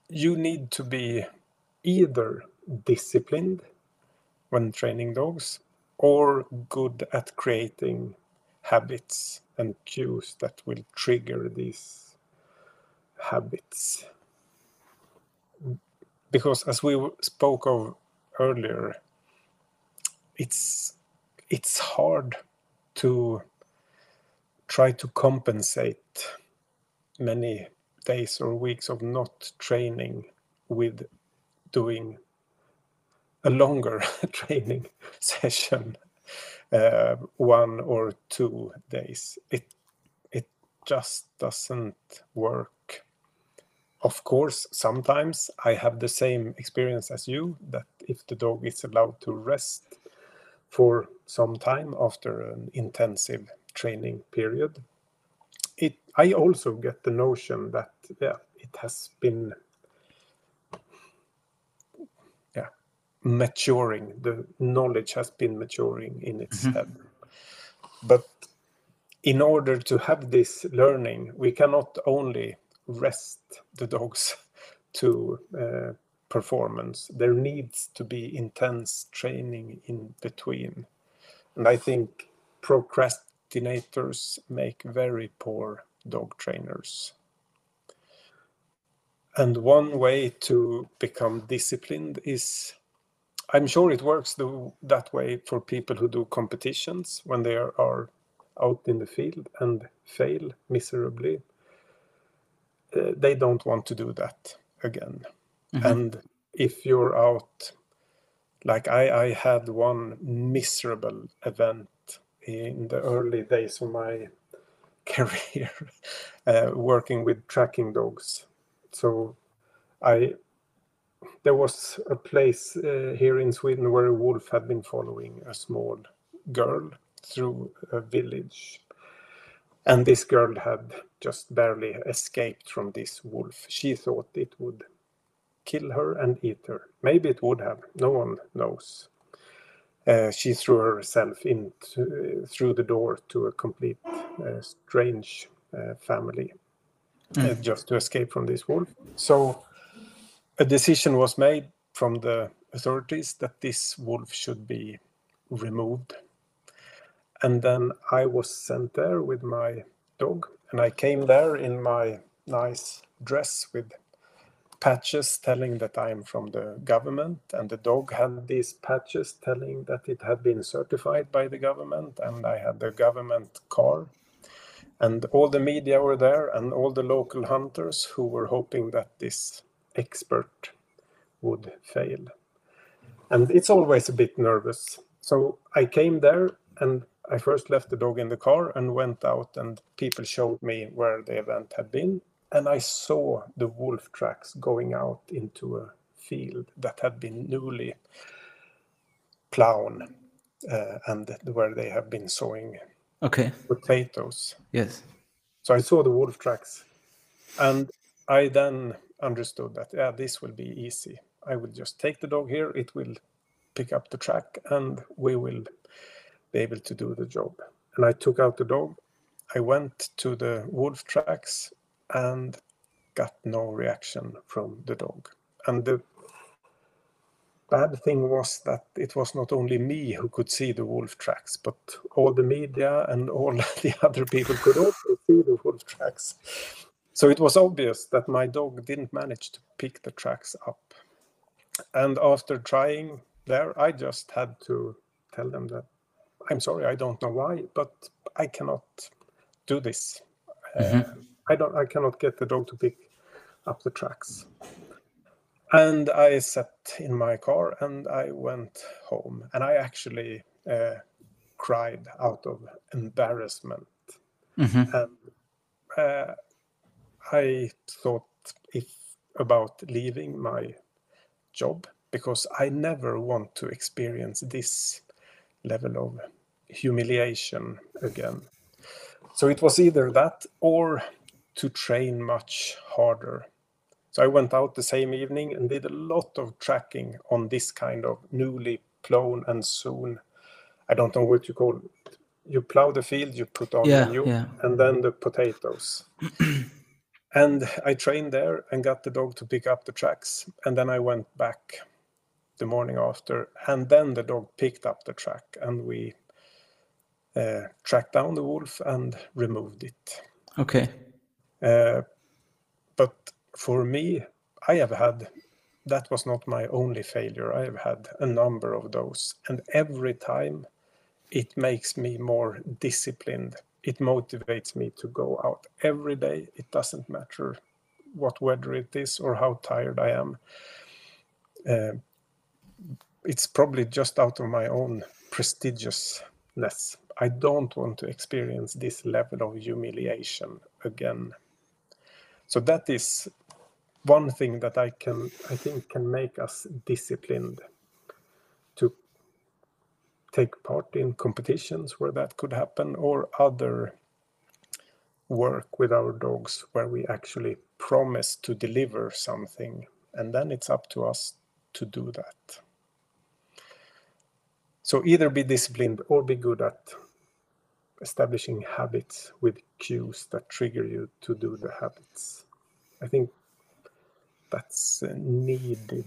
you need to be either disciplined when training dogs or good at creating habits and cues that will trigger these habits. Because as we spoke of earlier it's it's hard to try to compensate many days or weeks of not training with doing a longer training session uh, one or two days. It it just doesn't work. Of course sometimes i have the same experience as you that if the dog is allowed to rest for some time after an intensive training period. It i also get the notion that yeah it has been yeah maturing. The knowledge has been maturing in its Mhm. head. But in order to have this learning we cannot only rest the dogs to uh, performance. There needs to be intense training in between. And i think procrastinators make very poor dog trainers. And one way to become disciplined is i'm sure it works the, that way for people who do competitions when they are, are out in the field and fail miserably. Uh, they don't want to do that again Mhm. and if you're out like I, I had one miserable event in the early days of my career uh, working with tracking dogs. So i there was a place uh, here in sweden where a wolf had been following a small girl through a village. And this girl had just barely escaped from this wolf. She thought it would kill her and eat her maybe it would have no one knows uh, she threw herself in to, through the door to a complete uh, strange uh, family mm. just to escape from this wolf. So a decision was made from the authorities that this wolf should be removed. And then I was sent there with my dog, and I came there in my nice dress with patches telling that I'm from the government, and the dog had these patches telling that it had been certified by the government, and I had the government car. And all the media were there, and all the local hunters who were hoping that this expert would fail. And it's always a bit nervous. So I came there and I first left the dog in the car and went out, and people showed me where the event had been and I saw the wolf tracks going out into a field that had been newly plown uh, and where they have been sowing okay. potatoes. Yes. So i saw the wolf tracks and i then understood that yeah this will be easy. I will just take the dog here it will pick up the track and we will be able to do the job. And i took out the dog i went to the wolf tracks and got no reaction from the dog. And the bad thing was that it was not only me who could see the wolf tracks, but all the media and all the other people could also see the wolf tracks. So it was obvious that my dog didn't manage to pick the tracks up. And after trying there, I just had to tell them that I'm sorry, I don't know why, but I cannot do this. Mm-hmm. Uh, I don't I cannot get the dog to pick up the tracks. And I sat in my car and I went home and I actually uh, cried out of embarrassment. Mm-hmm. And uh, I thought if about leaving my job because I never want to experience this level of humiliation again. So it was either that or to train much harder. So I went out the same evening and did a lot of tracking on this kind of newly plown and soon. I don't know what you call it. You plow the field, you put on yeah, new, yeah. and then the potatoes. and I trained there and got the dog to pick up the tracks. And then I went back the morning after, and then the dog picked up the track, and we uh, tracked down the wolf and removed it. Okay. Uh, but for me, I have had that was not my only failure. I have had a number of those, and every time it makes me more disciplined. It motivates me to go out every day. It doesn't matter what weather it is or how tired I am. Uh, it's probably just out of my own prestigiousness. I don't want to experience this level of humiliation again so that is one thing that I can I think can make us disciplined to take part in competitions where that could happen or other work with our dogs where we actually promise to deliver something. And then it's up to us to do that. So either be disciplined or be good at establishing habits with cues that trigger you to do the habits. I think that's uh, needed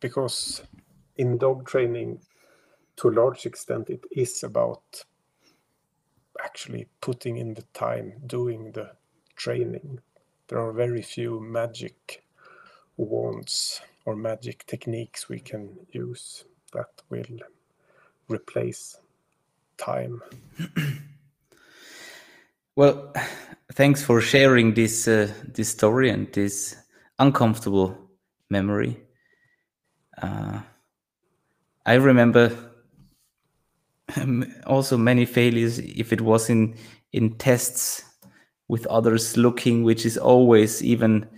because in dog training, to a large extent, it is about actually putting in the time doing the training. There are very few magic wands or magic techniques we can use that will replace time. Well, thanks for sharing this uh, this story and this uncomfortable memory. Uh, I remember also many failures if it was in in tests with others looking, which is always even,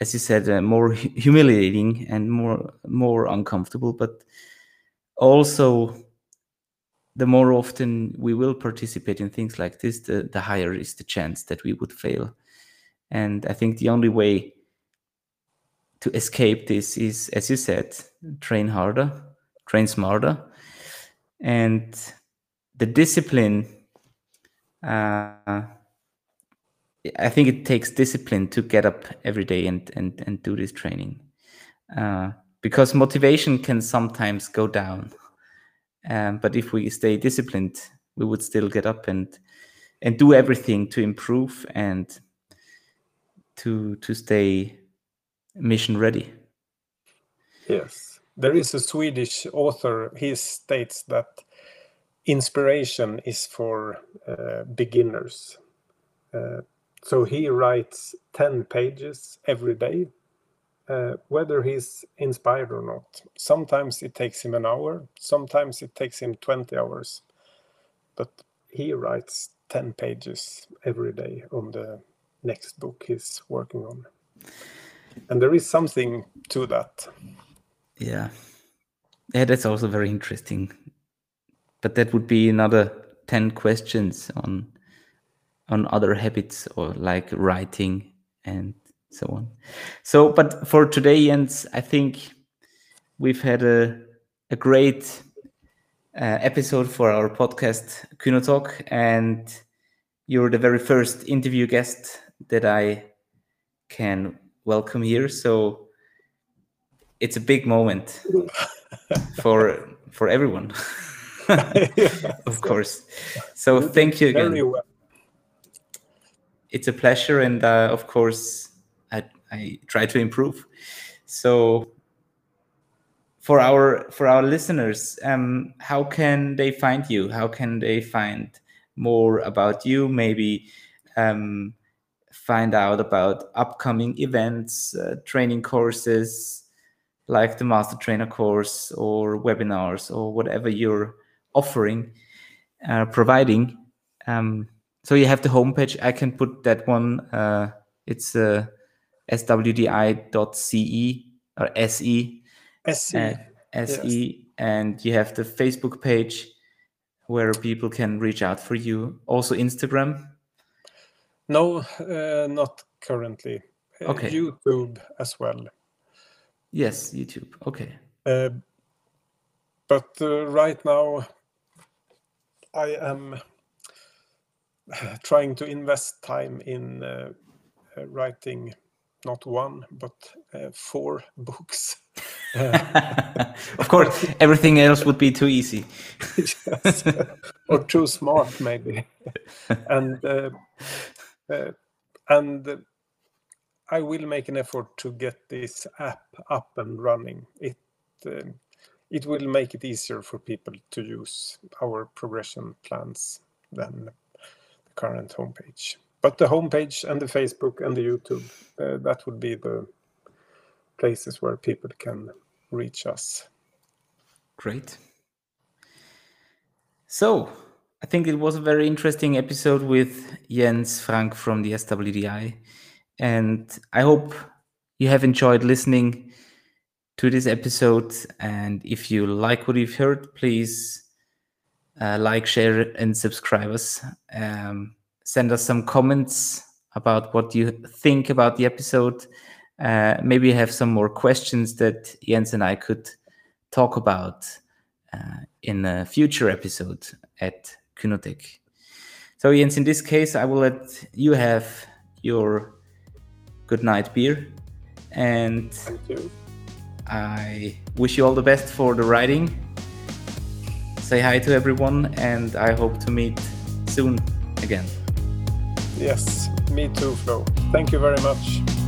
as you said, uh, more humiliating and more more uncomfortable, but also the more often we will participate in things like this, the, the higher is the chance that we would fail. And I think the only way to escape this is, as you said, train harder, train smarter, and the discipline. Uh, I think it takes discipline to get up every day and and and do this training, uh, because motivation can sometimes go down. Um, but if we stay disciplined, we would still get up and and do everything to improve and to to stay mission ready. Yes, there is a Swedish author. He states that inspiration is for uh, beginners. Uh, so he writes 10 pages every day, uh, whether he's inspired or not. Sometimes it takes him an hour, sometimes it takes him 20 hours. But he writes 10 pages every day on the next book he's working on. And there is something to that. Yeah. Yeah, that's also very interesting. But that would be another 10 questions on on other habits or like writing and so on. So, but for today, Jens, I think we've had a, a great uh, episode for our podcast, Kyno Talk, and you're the very first interview guest that I can welcome here. So it's a big moment for for everyone, of course. So thank you again. It's a pleasure, and uh, of course, I, try to improve. So, for our for our listeners, um, how can they find you? How can they find more about you? Maybe um, find out about upcoming events, uh, training courses, like the Master Trainer course or webinars or whatever you're offering, uh, providing. Um, so you have the homepage. I can put that one. Uh, it's uh, swdi.ce or se. SE. Uh, SE. Yes. And you have the Facebook page where people can reach out for you. Also Instagram. No, uh, not currently. Uh, okay. YouTube as well. Yes, YouTube. Okay. Uh, but uh, right now, I am trying to invest time in writing not one but uh, four books. of course, everything else would be too easy. yes. or too smart, maybe. and uh, uh, and I will make an effort to get this app up and running. It uh, it will make it easier for people to use our progression plans than the current homepage. But the homepage and the Facebook and the YouTube, uh, that would be the places where people can reach us. Great. So, I think it was a very interesting episode with Jens Frank from the SWDI. And I hope you have enjoyed listening to this episode. And if you like what you've heard, please uh, like, share, and subscribe us. Um, send us some comments about what you think about the episode. Uh, maybe you have some more questions that Jens and I could talk about uh, in a future episode at Kynotec. So, Jens, in this case, I will let you have your good night beer. And I wish you all the best for the riding say hi to everyone, and I hope to meet soon again. Yes, me too, Flo. Thank you very much.